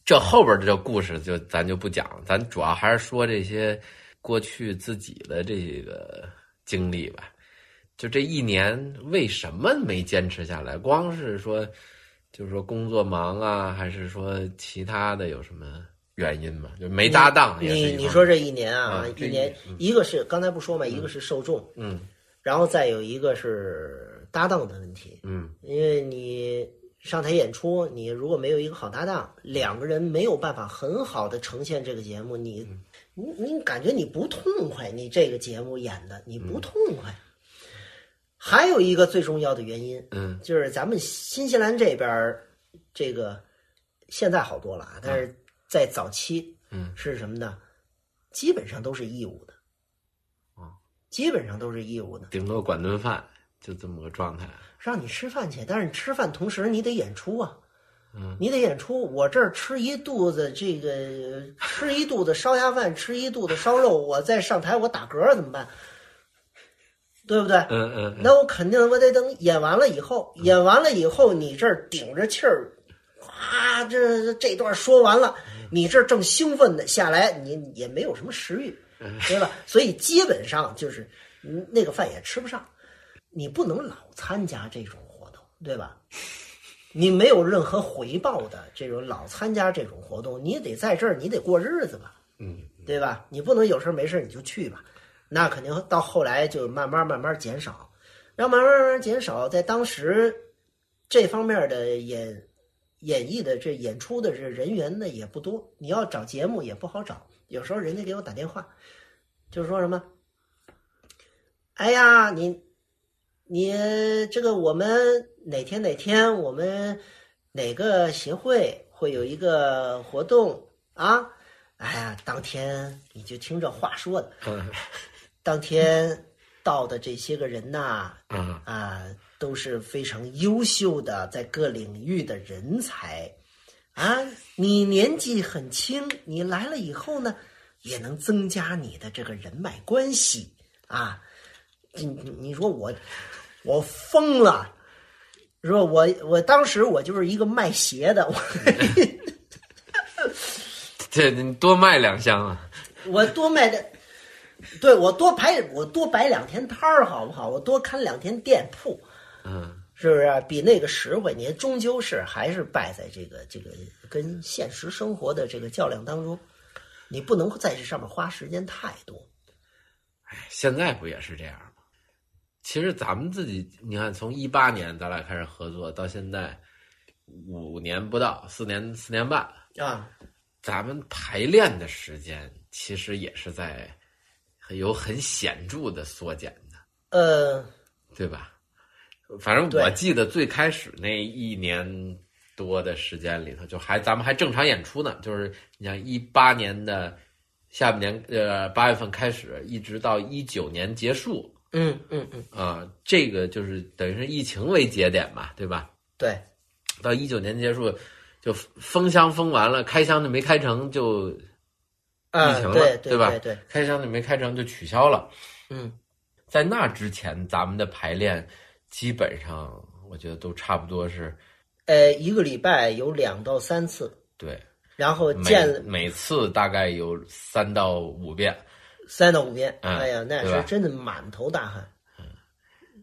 这后边的这故事就咱就不讲了，咱主要还是说这些过去自己的这个经历吧。就这一年为什么没坚持下来？光是说，就是说工作忙啊，还是说其他的有什么原因吗？就没搭档你你说这一年啊，一一年嗯一个是刚才不说嘛，一个是受众，嗯然后再有一个是搭档的问题，嗯因为你上台演出，你如果没有一个好搭档，两个人没有办法很好的呈现这个节目，你嗯。你你感觉你不痛快，你这个节目演的你不嗯。痛快。还有一个最重要的原因，嗯。就是咱们新西兰这边儿这个现在好多了啊，但是在早期嗯。是什么呢？基本上都是义务的，啊，基本上都是义务的，顶多管顿饭，就这么个状态。让你吃饭去，但是你吃饭同时你得演出啊，嗯你得演出。我这儿吃一肚子这个，吃一肚子烧鸭饭，吃一肚子烧肉，我再上台我打嗝怎么办？对不对？嗯嗯那我肯定我得等演完了以后，演完了以后，你这儿顶着气儿，啊，这这段说完了，你这儿正兴奋的下来，你也没有什么食欲，对吧？所以基本上就是嗯那个饭也吃不上。你不能老参加这种活动，对吧？你没有任何回报的这种老参加这种活动，你得在这儿，你得过日子吧，嗯对吧？你不能有事儿没事儿你就去吧，那肯定到后来就慢慢慢慢减少，然后慢慢慢慢减少，在当时这方面的演演绎的这演出的这人员呢也不多，你要找节目也不好找，有时候人家给我打电话，就是说什么，哎呀，你你这个我们哪天哪天我们哪个协会会有一个活动啊？哎呀，当天你就听这话说的，嗯当天到的这些个人呐，嗯啊，都是非常优秀的在各领域的人才啊。你年纪很轻，你来了以后呢，也能增加你的这个人脉关系啊。你你你说我我疯了，说？我我当时我就是一个卖鞋的，我 这你多卖两箱啊！我多卖的，对我多摆我多摆两天摊儿好不好？我多看两天店铺，嗯，是不是啊、比那个实惠？你终究是还是败在这个这个跟现实生活的这个较量当中，你不能在这上面花时间太多。哎现在不也是这样吗？其实咱们自己，你看，从一八年咱俩开始合作到现在五年不到，四年四年半，啊，咱们排练的时间其实也是在有很显著的缩减的，呃，对吧？反正我记得最开始那一年多的时间里头，就还咱们还正常演出呢，就是你像一八年的下半年，呃，八月份开始，一直到一九年结束，嗯嗯嗯，啊，这个就是等于是疫情为节点嘛，对吧？对，到一九年结束，就封箱封完了，开箱就没开成，就啊，疫情了对对吧？对对，开箱就没开成，就取消了。嗯，在那之前，咱们的排练基本上我觉得都差不多是呃，一个礼拜有两到三次，对，然后每见每次大概有三到五遍，三到五遍，嗯哎呀，那对吧是真的满头大汗。嗯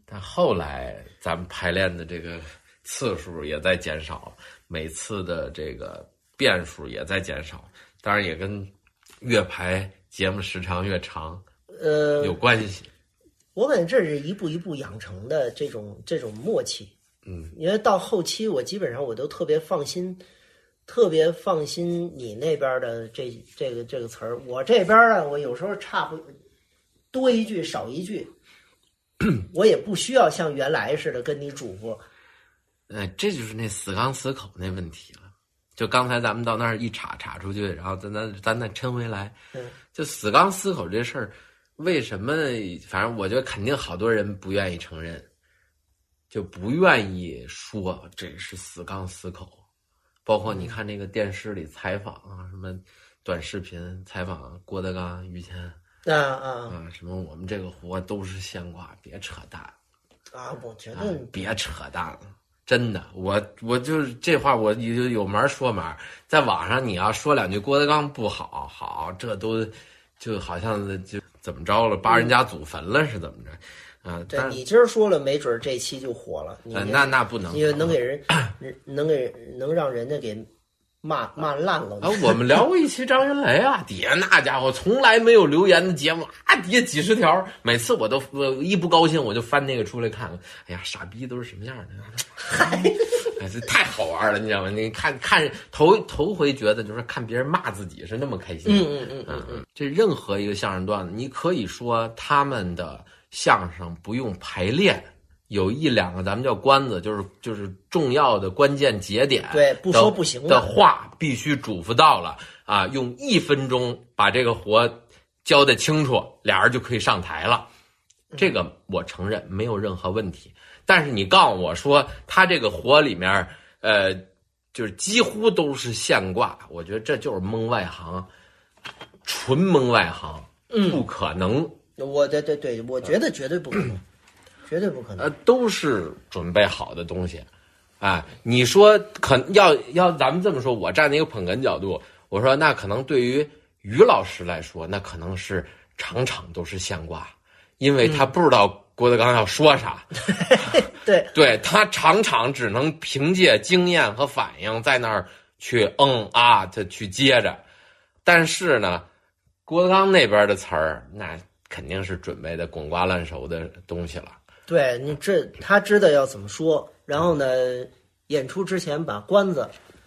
但后来咱们排练的这个次数也在减少，每次的这个变数也在减少，当然也跟越排节目时长越长呃，有关系。我感觉这是一步一步养成的这种这种默契。嗯，因为到后期，我基本上我都特别放心，特别放心你那边的这这个这个词儿。我这边呢，我有时候差不多一句少一句，我也不需要像原来似的跟你嘱咐。呃，这就是那死刚死口那问题了。就刚才咱们到那儿一查查出去，然后咱咱咱再抻回来，嗯，就死刚死口这事儿，为什么？反正我觉得肯定好多人不愿意承认，就不愿意说这是死刚死口。包括你看那个电视里采访啊，什么短视频采访郭德纲、于谦啊啊啊，什么我们这个活都是现挂，别扯淡。啊！我觉啊得别扯淡了，真的，我我就是这话，我有有门儿说门儿。在网上你要说两句郭德纲不好，好，这都就好像就怎么着了，扒人家祖坟了是怎么着？啊，对你今儿说了，没准儿这期就火了。那那不能，因为能给人能给能让人家给骂骂烂了。啊，我们聊过一期张云雷啊，底下那家伙从来没有留言的节目啊，底下几十条，每次我都我一不高兴我就翻那个出来看，哎呀，傻逼都是什么样的？嗨，这太好玩了，你知道吗？你看看头头回觉得就是看别人骂自己是那么开心。嗯嗯嗯嗯嗯，这任何一个相声段子，你可以说他们的相声不用排练，有一两个咱们叫关子，就是就是重要的关键节点，对不说不行的的话必须嘱咐到了啊，用一分钟把这个活交代清楚，俩人就可以上台了。这个我承认没有任何问题，但是你告诉我说他这个活里面，呃，就是几乎都是现挂，我觉得这就是蒙外行，纯蒙外行，不可能，我对对对，我觉得绝对不可能，绝对不可能。呃，都是准备好的东西，啊，你说可要要咱们这么说，我站在一个捧哏角度，我说那可能对于于老师来说，那可能是场场都是现挂，因为他不知道郭德纲要说啥，对，对他场场只能凭借经验和反应在那儿去嗯啊他去接着，但是呢，郭德纲那边的词儿那肯定是准备的滚瓜烂熟的东西了。对你这他知道要怎么说，然后呢，演出之前把关子，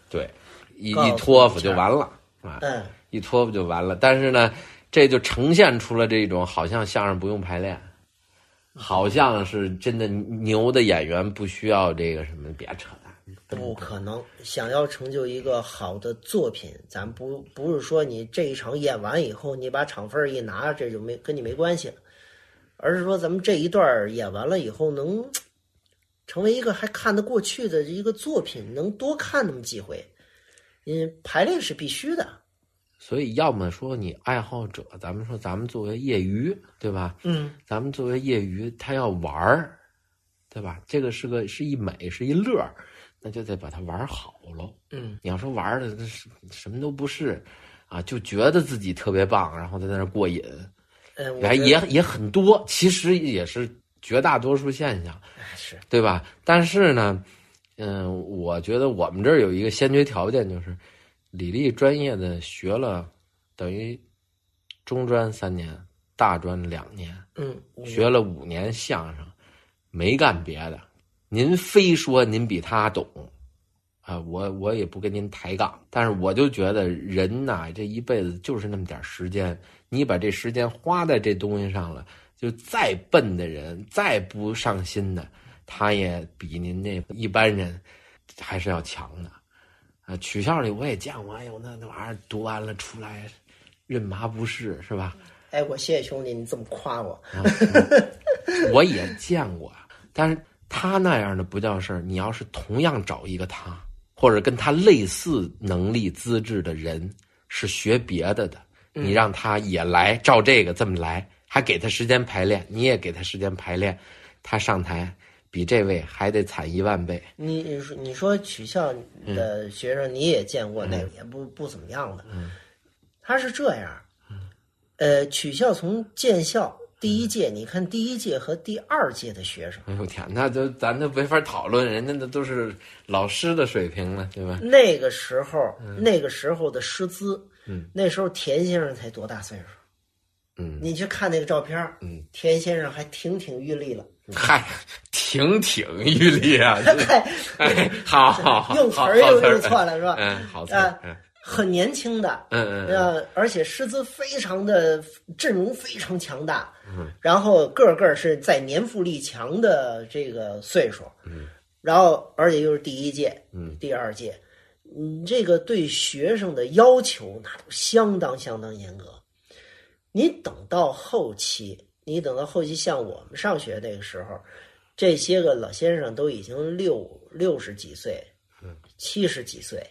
对，一一托付就完了啊，嗯，一托付就完了。但是呢，这就呈现出了这种好像相声不用排练，好像是真的牛的演员不需要这个什么，别扯淡。不可能。想要成就一个好的作品，咱不不是说你这一场演完以后，你把场分儿一拿，这就没跟你没关系了，而是说咱们这一段演完了以后，能成为一个还看得过去的一个作品，能多看那么几回。嗯，排练是必须的。所以，要么说你爱好者，咱们说咱们作为业余，对吧？嗯，咱们作为业余，他要玩儿，对吧？这个是个是一美，是一乐儿，那就得把它玩好喽。嗯，你要说玩的那什什么都不是，啊，就觉得自己特别棒，然后在那儿过瘾，嗯，也也很多，其实也是绝大多数现象，对吧？但是呢，嗯，我觉得我们这儿有一个先决条件，就是李丽专业的学了，等于中专三年，大专两年，嗯，学了五年相声，没干别的。您非说您比他懂，啊，我我也不跟您抬杠。但是我就觉得人呐，这一辈子就是那么点时间，你把这时间花在这东西上了，就再笨的人，再不上心的，他也比您那一般人还是要强的。啊，曲校里我也见过，哎呦，那那玩意儿读完了出来，认麻不是是吧？哎，我谢谢兄弟，你这么夸我，啊 我也见过，但是他那样的不叫事儿。你要是同样找一个他，或者跟他类似能力资质的人，是学别的的，你让他也来照这个这么来，还给他时间排练，你也给他时间排练，他上台比这位还得惨一万倍。你你说你说取笑嗯的学生，你也见过那个也不不怎么样的，他是这样，呃，取笑从建校第一届，你看第一届和第二届的学生，哎呦天，那都咱都没法讨论，人家那都是老师的水平了，对吧？那个时候那个时候的师资，嗯，那时候田先生才多大岁数？嗯你去看那个照片嗯，田先生还亭亭玉立了，嗨，亭亭玉立啊！对，哎，好好好，用词儿又用错了是吧？嗯，好词啊儿，嗯很年轻的，嗯嗯而且师资非常的阵容非常强大，嗯，然后个个是在年富力强的这个岁数，嗯，然后而且又是第一届，嗯，第二届，嗯，这个对学生的要求那都相当相当严格。你等到后期，你等到后期，像我们上学那个时候，这些个老先生都已经六六十几岁，七十几岁，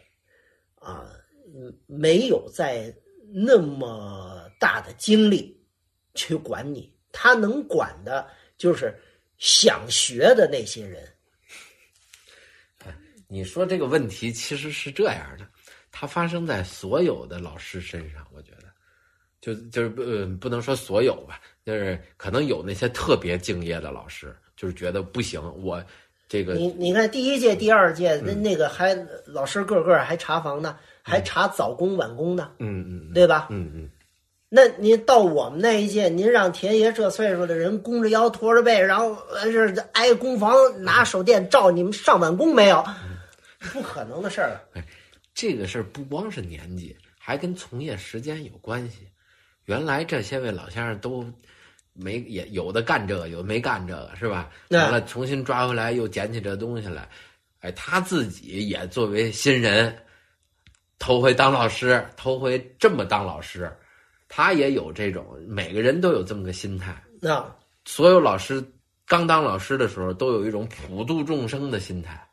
啊，嗯，没有在那么大的精力去管你，他能管的就是想学的那些人。你说这个问题其实是这样的，它发生在所有的老师身上，我觉得，就就是不、呃、不能说所有吧，就是可能有那些特别敬业的老师，就是觉得不行，我这个你你看第一届、第二届那那个还老师个个还查房呢，还查早工晚工呢，嗯嗯对吧？嗯嗯那您到我们那一届，您让田爷这岁数的人弓着腰驼着背，然后呃是挨工房拿手电照你们上晚工没有？不可能的事儿了。这个事儿不光是年纪，还跟从业时间有关系。原来这些位老先生都没也有的干这个，有的没干这个，是吧？对完了重新抓回来，又捡起这东西来。哎，他自己也作为新人，头回当老师，头回这么当老师，他也有这种，每个人都有这么个心态。那所有老师刚当老师的时候，都有一种普度众生的心态。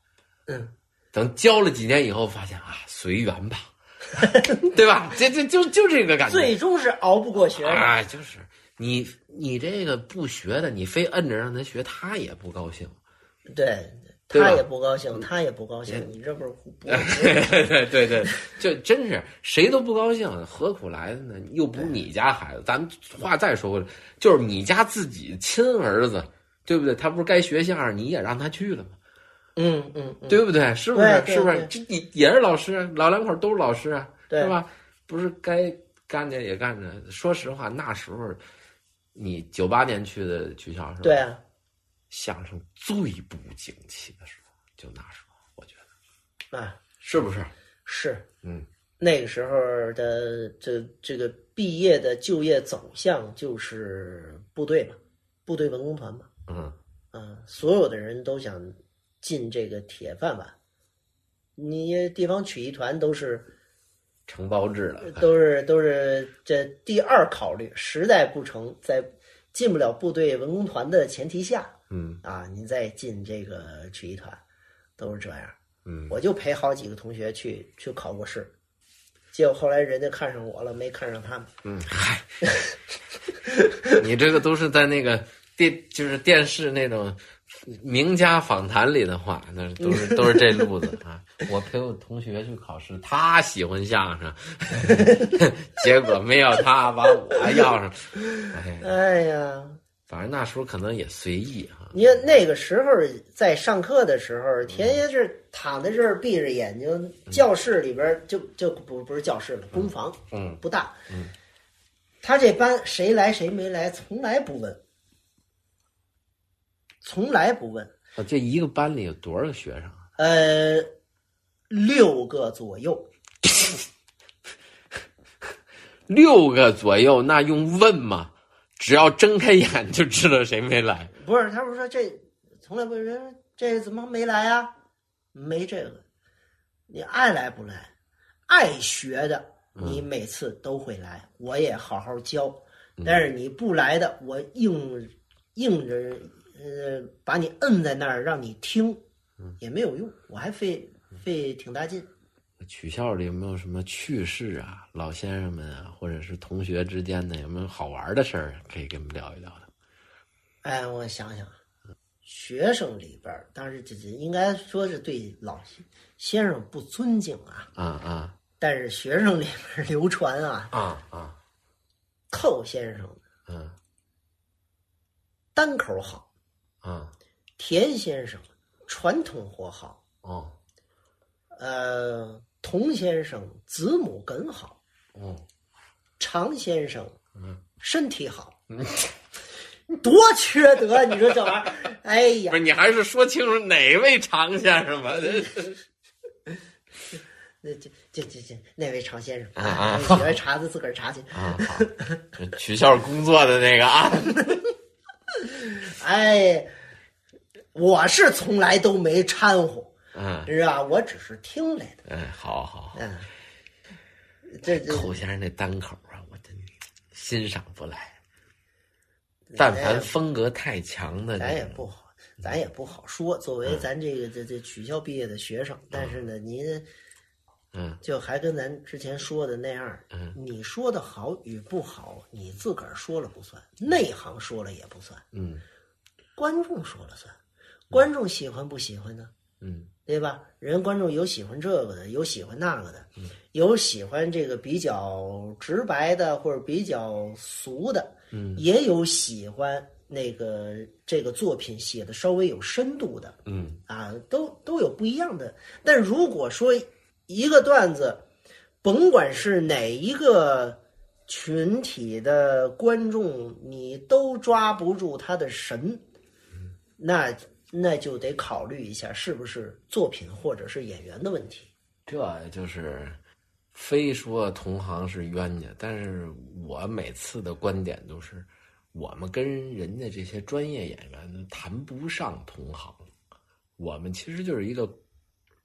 嗯，等教了几年以后，发现啊，随缘吧，对吧？这这就就这个感觉。最终是熬不过学生。啊，就是你你这个不学的，你非摁着让他学，他也不高兴。对，他也不高兴，他也不高兴。你这不是不不 对对对，就真是谁都不高兴，何苦来的呢？又不是你家孩子，咱们话再说回来，就是你家自己亲儿子，对不对？他不是该学相声，你也让他去了吗？嗯嗯嗯，对不对？是不是？是不是？这你也是老师啊，老两口都是老师啊，吧？不是该干着也干着。说实话，那时候你九八年去的学校是吧？对，啊，相声最不景气的时候，就那时候，我觉得啊是不是？是嗯那个时候的这这个毕业的就业走向就是部队嘛，部队文工团嘛，嗯啊，所有的人都想进这个铁饭碗。你地方曲艺团都是承包制了，都是都是这第二考虑，实在不成，在进不了部队文工团的前提下嗯啊，您再进这个曲艺团，都是这样。嗯，我就陪好几个同学去去考过试，结果后来人家看上我了，没看上他们。嗯，嗨，你这个都是在那个电，就是电视那种名家访谈里的话，那都是都是这路子啊。我陪我同学去考试，他喜欢相声，结果没要他，把我要上。哎，哎呀，反正那时候可能也随意哈。你看那个时候在上课的时候，天天是躺在这儿闭着眼睛，教室里边就就不不是教室了，工房，嗯不大。嗯，他这班谁来谁没来，从来不问，从来不问。啊这一个班里有多少个学生啊？呃，六个左右，六个左右，那用问吗？只要睁开眼就知道谁没来。不是，他不是说这从来不人这怎么没来啊？没这个，你爱来不来，爱学的你每次都会来，我也好好教。但是你不来的，我硬硬着呃把你摁在那儿让你听，也没有用，我还费费挺大劲。曲校里有没有什么趣事啊？老先生们啊，或者是同学之间的有没有好玩的事儿可以跟我们聊一聊的？哎，我想想，学生里边，当时这这应该说是对老先生不尊敬啊。啊啊但是学生里边流传啊，啊啊寇先生嗯单口好，啊田先生传统活好，哦呃，童先生子母哏好，哦常先生嗯，身体好，多缺德！你说这玩意儿，哎呀不，是你还是说清楚哪位常先生吧？那这这这这那位常先生啊啊喜欢查的自个儿查去。啊好，这曲校工作的那个啊，哎，我是从来都没掺和，嗯是吧？我只是听来的。哎，好好好，嗯，这这寇先生那单口啊，我真欣赏不来。但凡风格太强的，咱也不好，咱也不好说。作为咱这个这这取消毕业的学生，但是呢，您嗯就还跟咱之前说的那样，嗯你说的好与不好，你自个儿说了不算，内行说了也不算，嗯观众说了算。观众喜欢不喜欢呢？嗯对吧？人观众有喜欢这个的，有喜欢那个的，有喜欢这个比较直白的，或者比较俗的，嗯也有喜欢那个这个作品写的稍微有深度的嗯啊，都都有不一样的。但如果说一个段子，甭管是哪一个群体的观众，你都抓不住他的神，那那就得考虑一下是不是作品或者是演员的问题。这就是非说同行是冤家，但是我每次的观点都是，我们跟人家这些专业演员谈不上同行，我们其实就是一个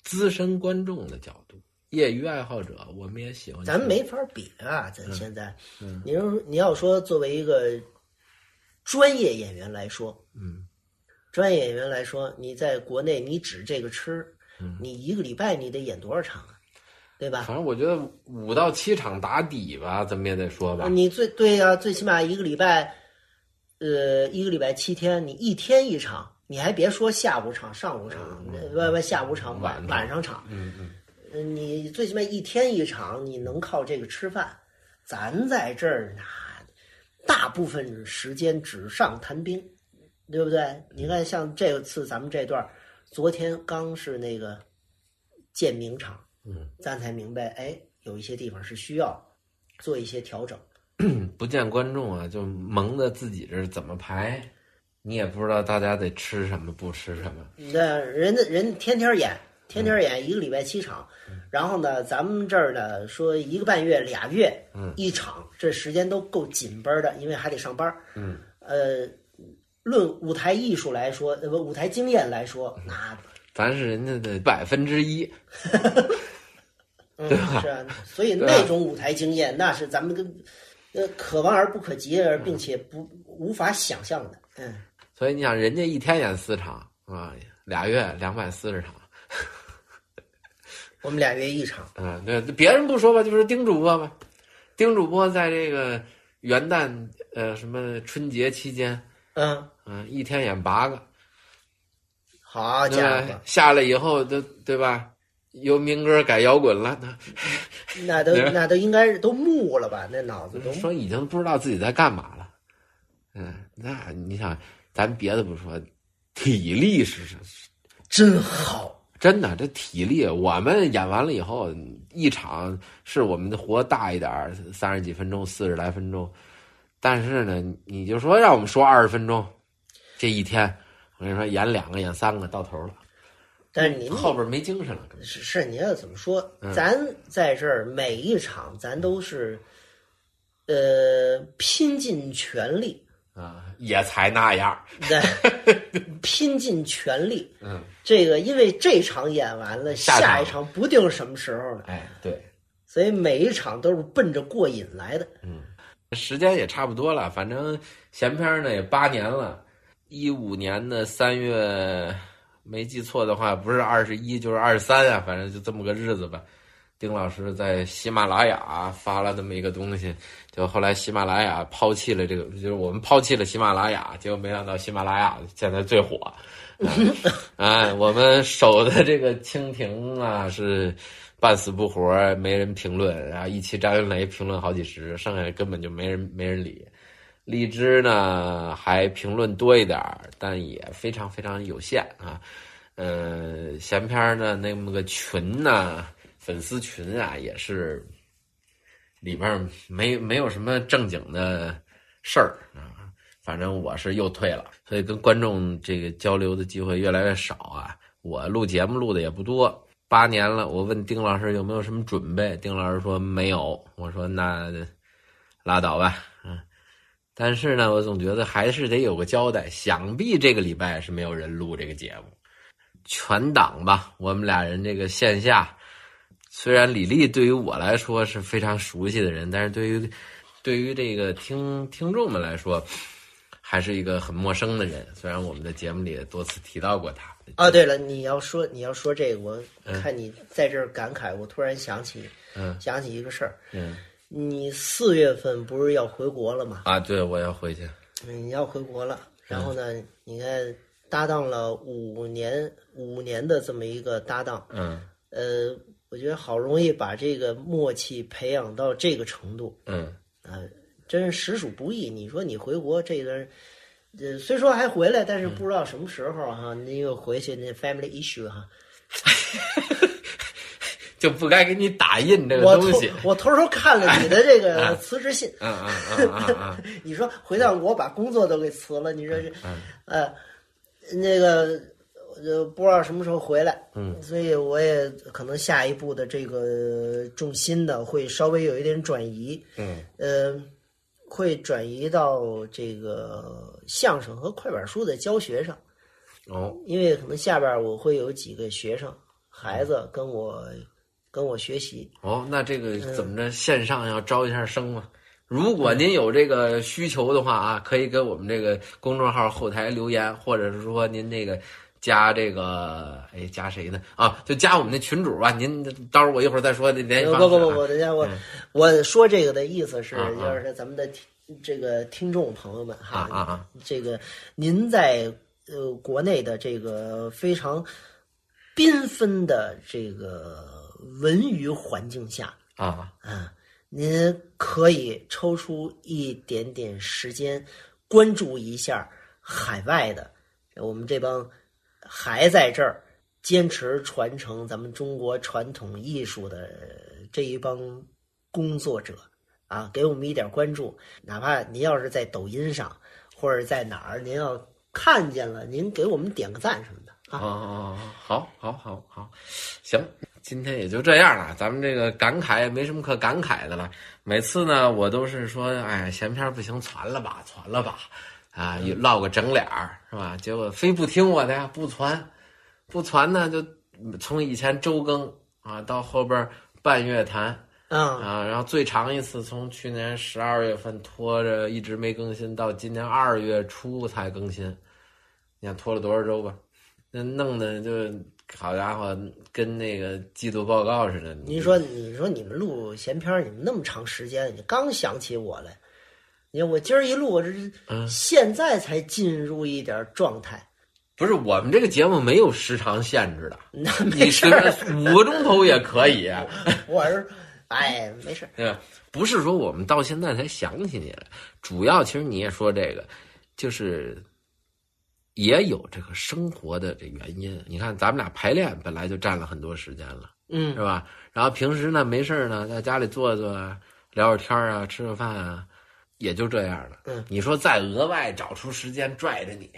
资深观众的角度，业余爱好者，我们也喜欢。咱没法比啊！咱现在，嗯你说你要说作为一个专业演员来说，嗯专业演员来说，你在国内你指这个吃，嗯你一个礼拜你得演多少场啊？对吧？反正我觉得五到七场打底吧，咱们也得说吧。你最对呀、最起码一个礼拜，呃，一个礼拜七天，你一天一场，你还别说下午场、上午场，不不，下午场、晚晚晚上场，嗯嗯呃你最起码一天一场，你能靠这个吃饭。咱在这儿那大部分时间纸上谈兵，对不对？你看，像这次咱们这段儿，昨天刚是那个建明场，嗯咱才明白，哎，有一些地方是需要做一些调整。嗯，不见观众啊，就蒙着自己这儿怎么排，你也不知道大家得吃什么，不吃什么。那人家人天天演，天天演一个礼拜七场，然后呢，咱们这儿呢说一个半月、俩月，嗯一场，这时间都够紧绷的，因为还得上班。嗯，呃，论舞台艺术来说，呃不，舞台经验来说，那咱是人家的百分之一。嗯对吧？是啊，所以那种舞台经验，那是咱们跟呃可望而不可及，而并且不无法想象的。嗯，所以你想，人家一天演四场啊，俩月两百四十场，我们俩月一场，嗯，对，别人不说吧，就是丁主播吧，丁主播在这个元旦呃什么春节期间，嗯，嗯、一天演八个，好家伙，下来以后都对吧？由民歌改摇滚了，那 那都 那都应该是都木了吧？那脑子都说已经不知道自己在干嘛了。嗯，那你想，咱别的不说，体力是是真好。真的，这体力，我们演完了以后，一场是我们的活大一点，三十几分钟，四十来分钟。但是呢，你就说让我们说二十分钟，这一天，我跟你说，演两个，演三个，到头了。但是你后边没精神了。是是，你要怎么说？咱在这儿每一场，咱都是，呃，拼尽全力。啊，也才那样。对，拼尽全力。嗯，这个因为这场演完了，下一场不定什么时候呢。哎，对，所以每一场都是奔着过瘾来的。嗯，时间也差不多了，反正闲篇呢也八年了，一五年的三月，没记错的话，不是二十一就是二十三啊，反正就这么个日子吧。丁老师在喜马拉雅发了这么一个东西，就后来喜马拉雅抛弃了这个，就是我们抛弃了喜马拉雅，结果没想到喜马拉雅现在最火。哎，我们守的这个蜻蜓啊是半死不活，没人评论，然后一期张云雷评论好几十，剩下根本就没人没人理。荔枝呢还评论多一点，但也非常非常有限啊。呃，闲篇呢那么个群呢。粉丝群啊，也是里边没没有什么正经的事儿啊。反正我是又退了，所以跟观众这个交流的机会越来越少啊。我录节目录的也不多，八年了。我问丁老师有没有什么准备，丁老师说没有。我说那拉倒吧，但是呢，我总觉得还是得有个交代。想必这个礼拜是没有人录这个节目，全档吧。我们俩人这个线下。虽然李丽对于我来说是非常熟悉的人，但是对于对于这个听听众们来说，还是一个很陌生的人。虽然我们的节目里多次提到过他。哦，对了，你要说你要说这个，我看你在这儿感慨，我突然想起，嗯，想起一个事儿，嗯，你四月份不是要回国了吗？啊，对，我要回去。你要回国了，然后呢，你看搭档了五年五年的这么一个搭档，嗯，呃。我觉得好容易把这个默契培养到这个程度，嗯，啊，真是实属不易。你说你回国这个，呃，虽说还回来，但是不知道什么时候哈，你又回去那 family issue 哈，就不该给你打印这个东西。我偷偷看了你的这个辞职信，嗯嗯嗯嗯，你说回到我把工作都给辞了，你说这，呃，那个。就不知道什么时候回来，嗯，所以我也可能下一步的这个重心呢会稍微有一点转移，嗯，呃，会转移到这个相声和快板书的教学上，哦，因为可能下边我会有几个学生孩子跟我跟我学习，哦，那这个怎么着线上要招一下生吗？如果您有这个需求的话啊，可以给我们这个公众号后台留言，或者是说您那个。加这个，哎，加谁呢？啊，就加我们那群主吧。您到时候我一会儿再说联系方式。不不不不，等下我我说这个的意思是，就是咱们的这个听众朋友们哈，啊啊，这个您在呃国内的这个非常缤纷的这个文娱环境下啊啊，您可以抽出一点点时间关注一下海外的我们这帮。还在这儿坚持传承咱们中国传统艺术的这一帮工作者啊，给我们一点关注。哪怕您要是在抖音上或者在哪儿，您要看见了，您给我们点个赞什么的啊。哦，好，好，好，好，行，今天也就这样了。咱们这个感慨也没什么可感慨的了。每次呢，我都是说，哎，闲篇不行，传了吧，传了吧。啊，落个整脸儿是吧？结果非不听我的呀，不传，不传呢，就从以前周更啊，到后边半月谈啊，然后最长一次从去年十二月份拖着一直没更新，到今年二月初才更新，你看拖了多少周吧？那弄的就好家伙，跟那个季度报告似的。你说，你说你们录闲篇你们那么长时间，你刚想起我来。你看我今儿一录，我这是现在才进入一点状态，不是我们这个节目没有时长限制的，那你没事五个钟头也可以，我是，哎，没事？不是说我们到现在才想起你来，主要其实你也说这个，就是也有这个生活的这原因。你看咱们俩排练本来就占了很多时间了，嗯是吧？然后平时呢没事儿呢，在家里坐坐啊，聊会天儿啊，吃个饭啊，也就这样了。嗯，你说再额外找出时间拽着你，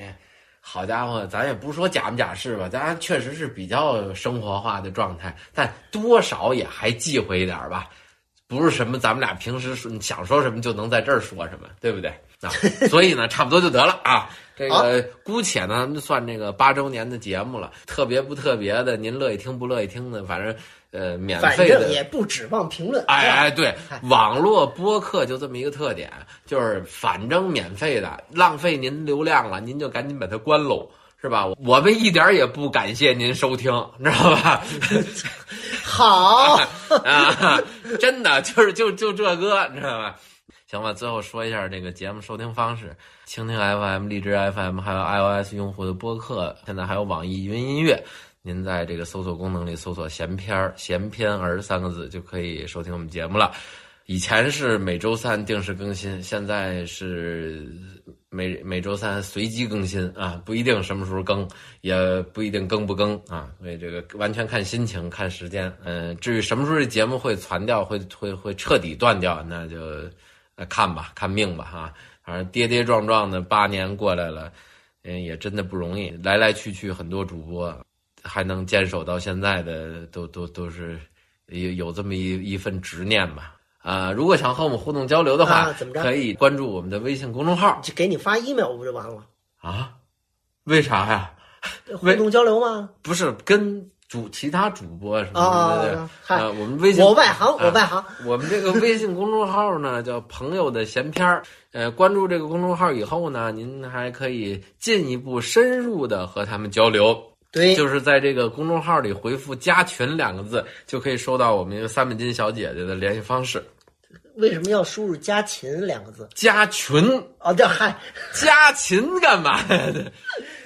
好家伙，咱也不是说假不假是吧？咱确实是比较生活化的状态，但多少也还忌讳一点儿吧。不是什么咱们俩平时说想说什么就能在这儿说什么，对不对？啊，所以呢，差不多就得了啊。这个姑且呢，算这个八周年的节目了，特别不特别的，您乐意听不乐意听的，反正呃，免费的。正也不指望评论。哎哎，对哎，网络播客就这么一个特点，就是反正免费的，浪费您流量了，您就赶紧把它关喽，是吧？我们一点也不感谢您收听，你知道吧？好，啊，真的就是就就这个，你知道吧？行吧，最后说一下这个节目收听方式：蜻蜓 FM、荔枝 FM，还有 iOS 用户的播客，现在还有网易云音乐。您在这个搜索功能里搜索“闲篇儿”“闲篇儿”三个字，就可以收听我们节目了。以前是每周三定时更新，现在是每每周三随机更新啊，不一定什么时候更，也不一定更不更啊，所以这个完全看心情、看时间。嗯、至于什么时候这节目会传掉、会会会彻底断掉，那就呃看吧，看命吧哈。反正跌跌撞撞的八年过来了，嗯，也真的不容易，来来去去很多主播还能坚守到现在的，都都都是有有这么一一份执念吧。啊、如果想和我们互动交流的话，啊怎么着可以关注我们的微信公众号就给你发 email 不就完了？啊？为啥呀？互动交流吗？不是跟主其他主播什么啊的，啊，我们微信我外行，啊我外行。我们这个微信公众号呢叫“朋友的闲篇儿”，呃，关注这个公众号以后呢，您还可以进一步深入的和他们交流。对，就是在这个公众号里回复“加群”两个字，就可以收到我们一个三本金小姐姐的联系方式。为什么要输入“加群”两个字？加群，哦，这嗨，加群干嘛呀？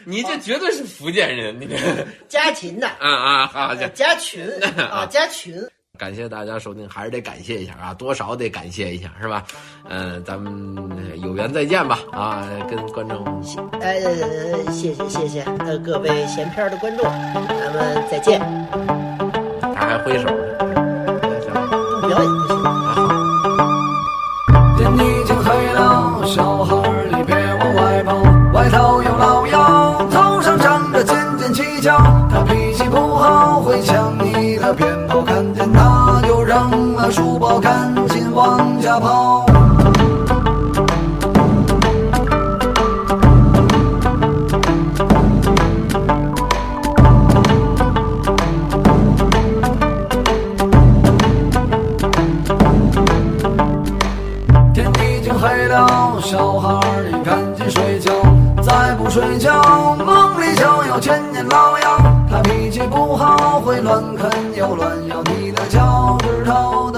你这绝对是福建人，你这 家禽的，啊啊好，家家群 啊，家群。感谢大家收听，还是得感谢一下啊，多少得感谢一下，是吧？嗯、咱们有缘再见吧啊，跟观众呃，谢谢谢谢，呃，各位闲篇儿的观众，咱们再见。他还挥手呢，行不表演不行。啊好。赶紧往家跑。天已经黑了，小孩儿你赶紧睡觉，再不睡觉，梦里就有千年老妖。他脾气不好，会乱啃又乱咬，你的脚趾头都会被他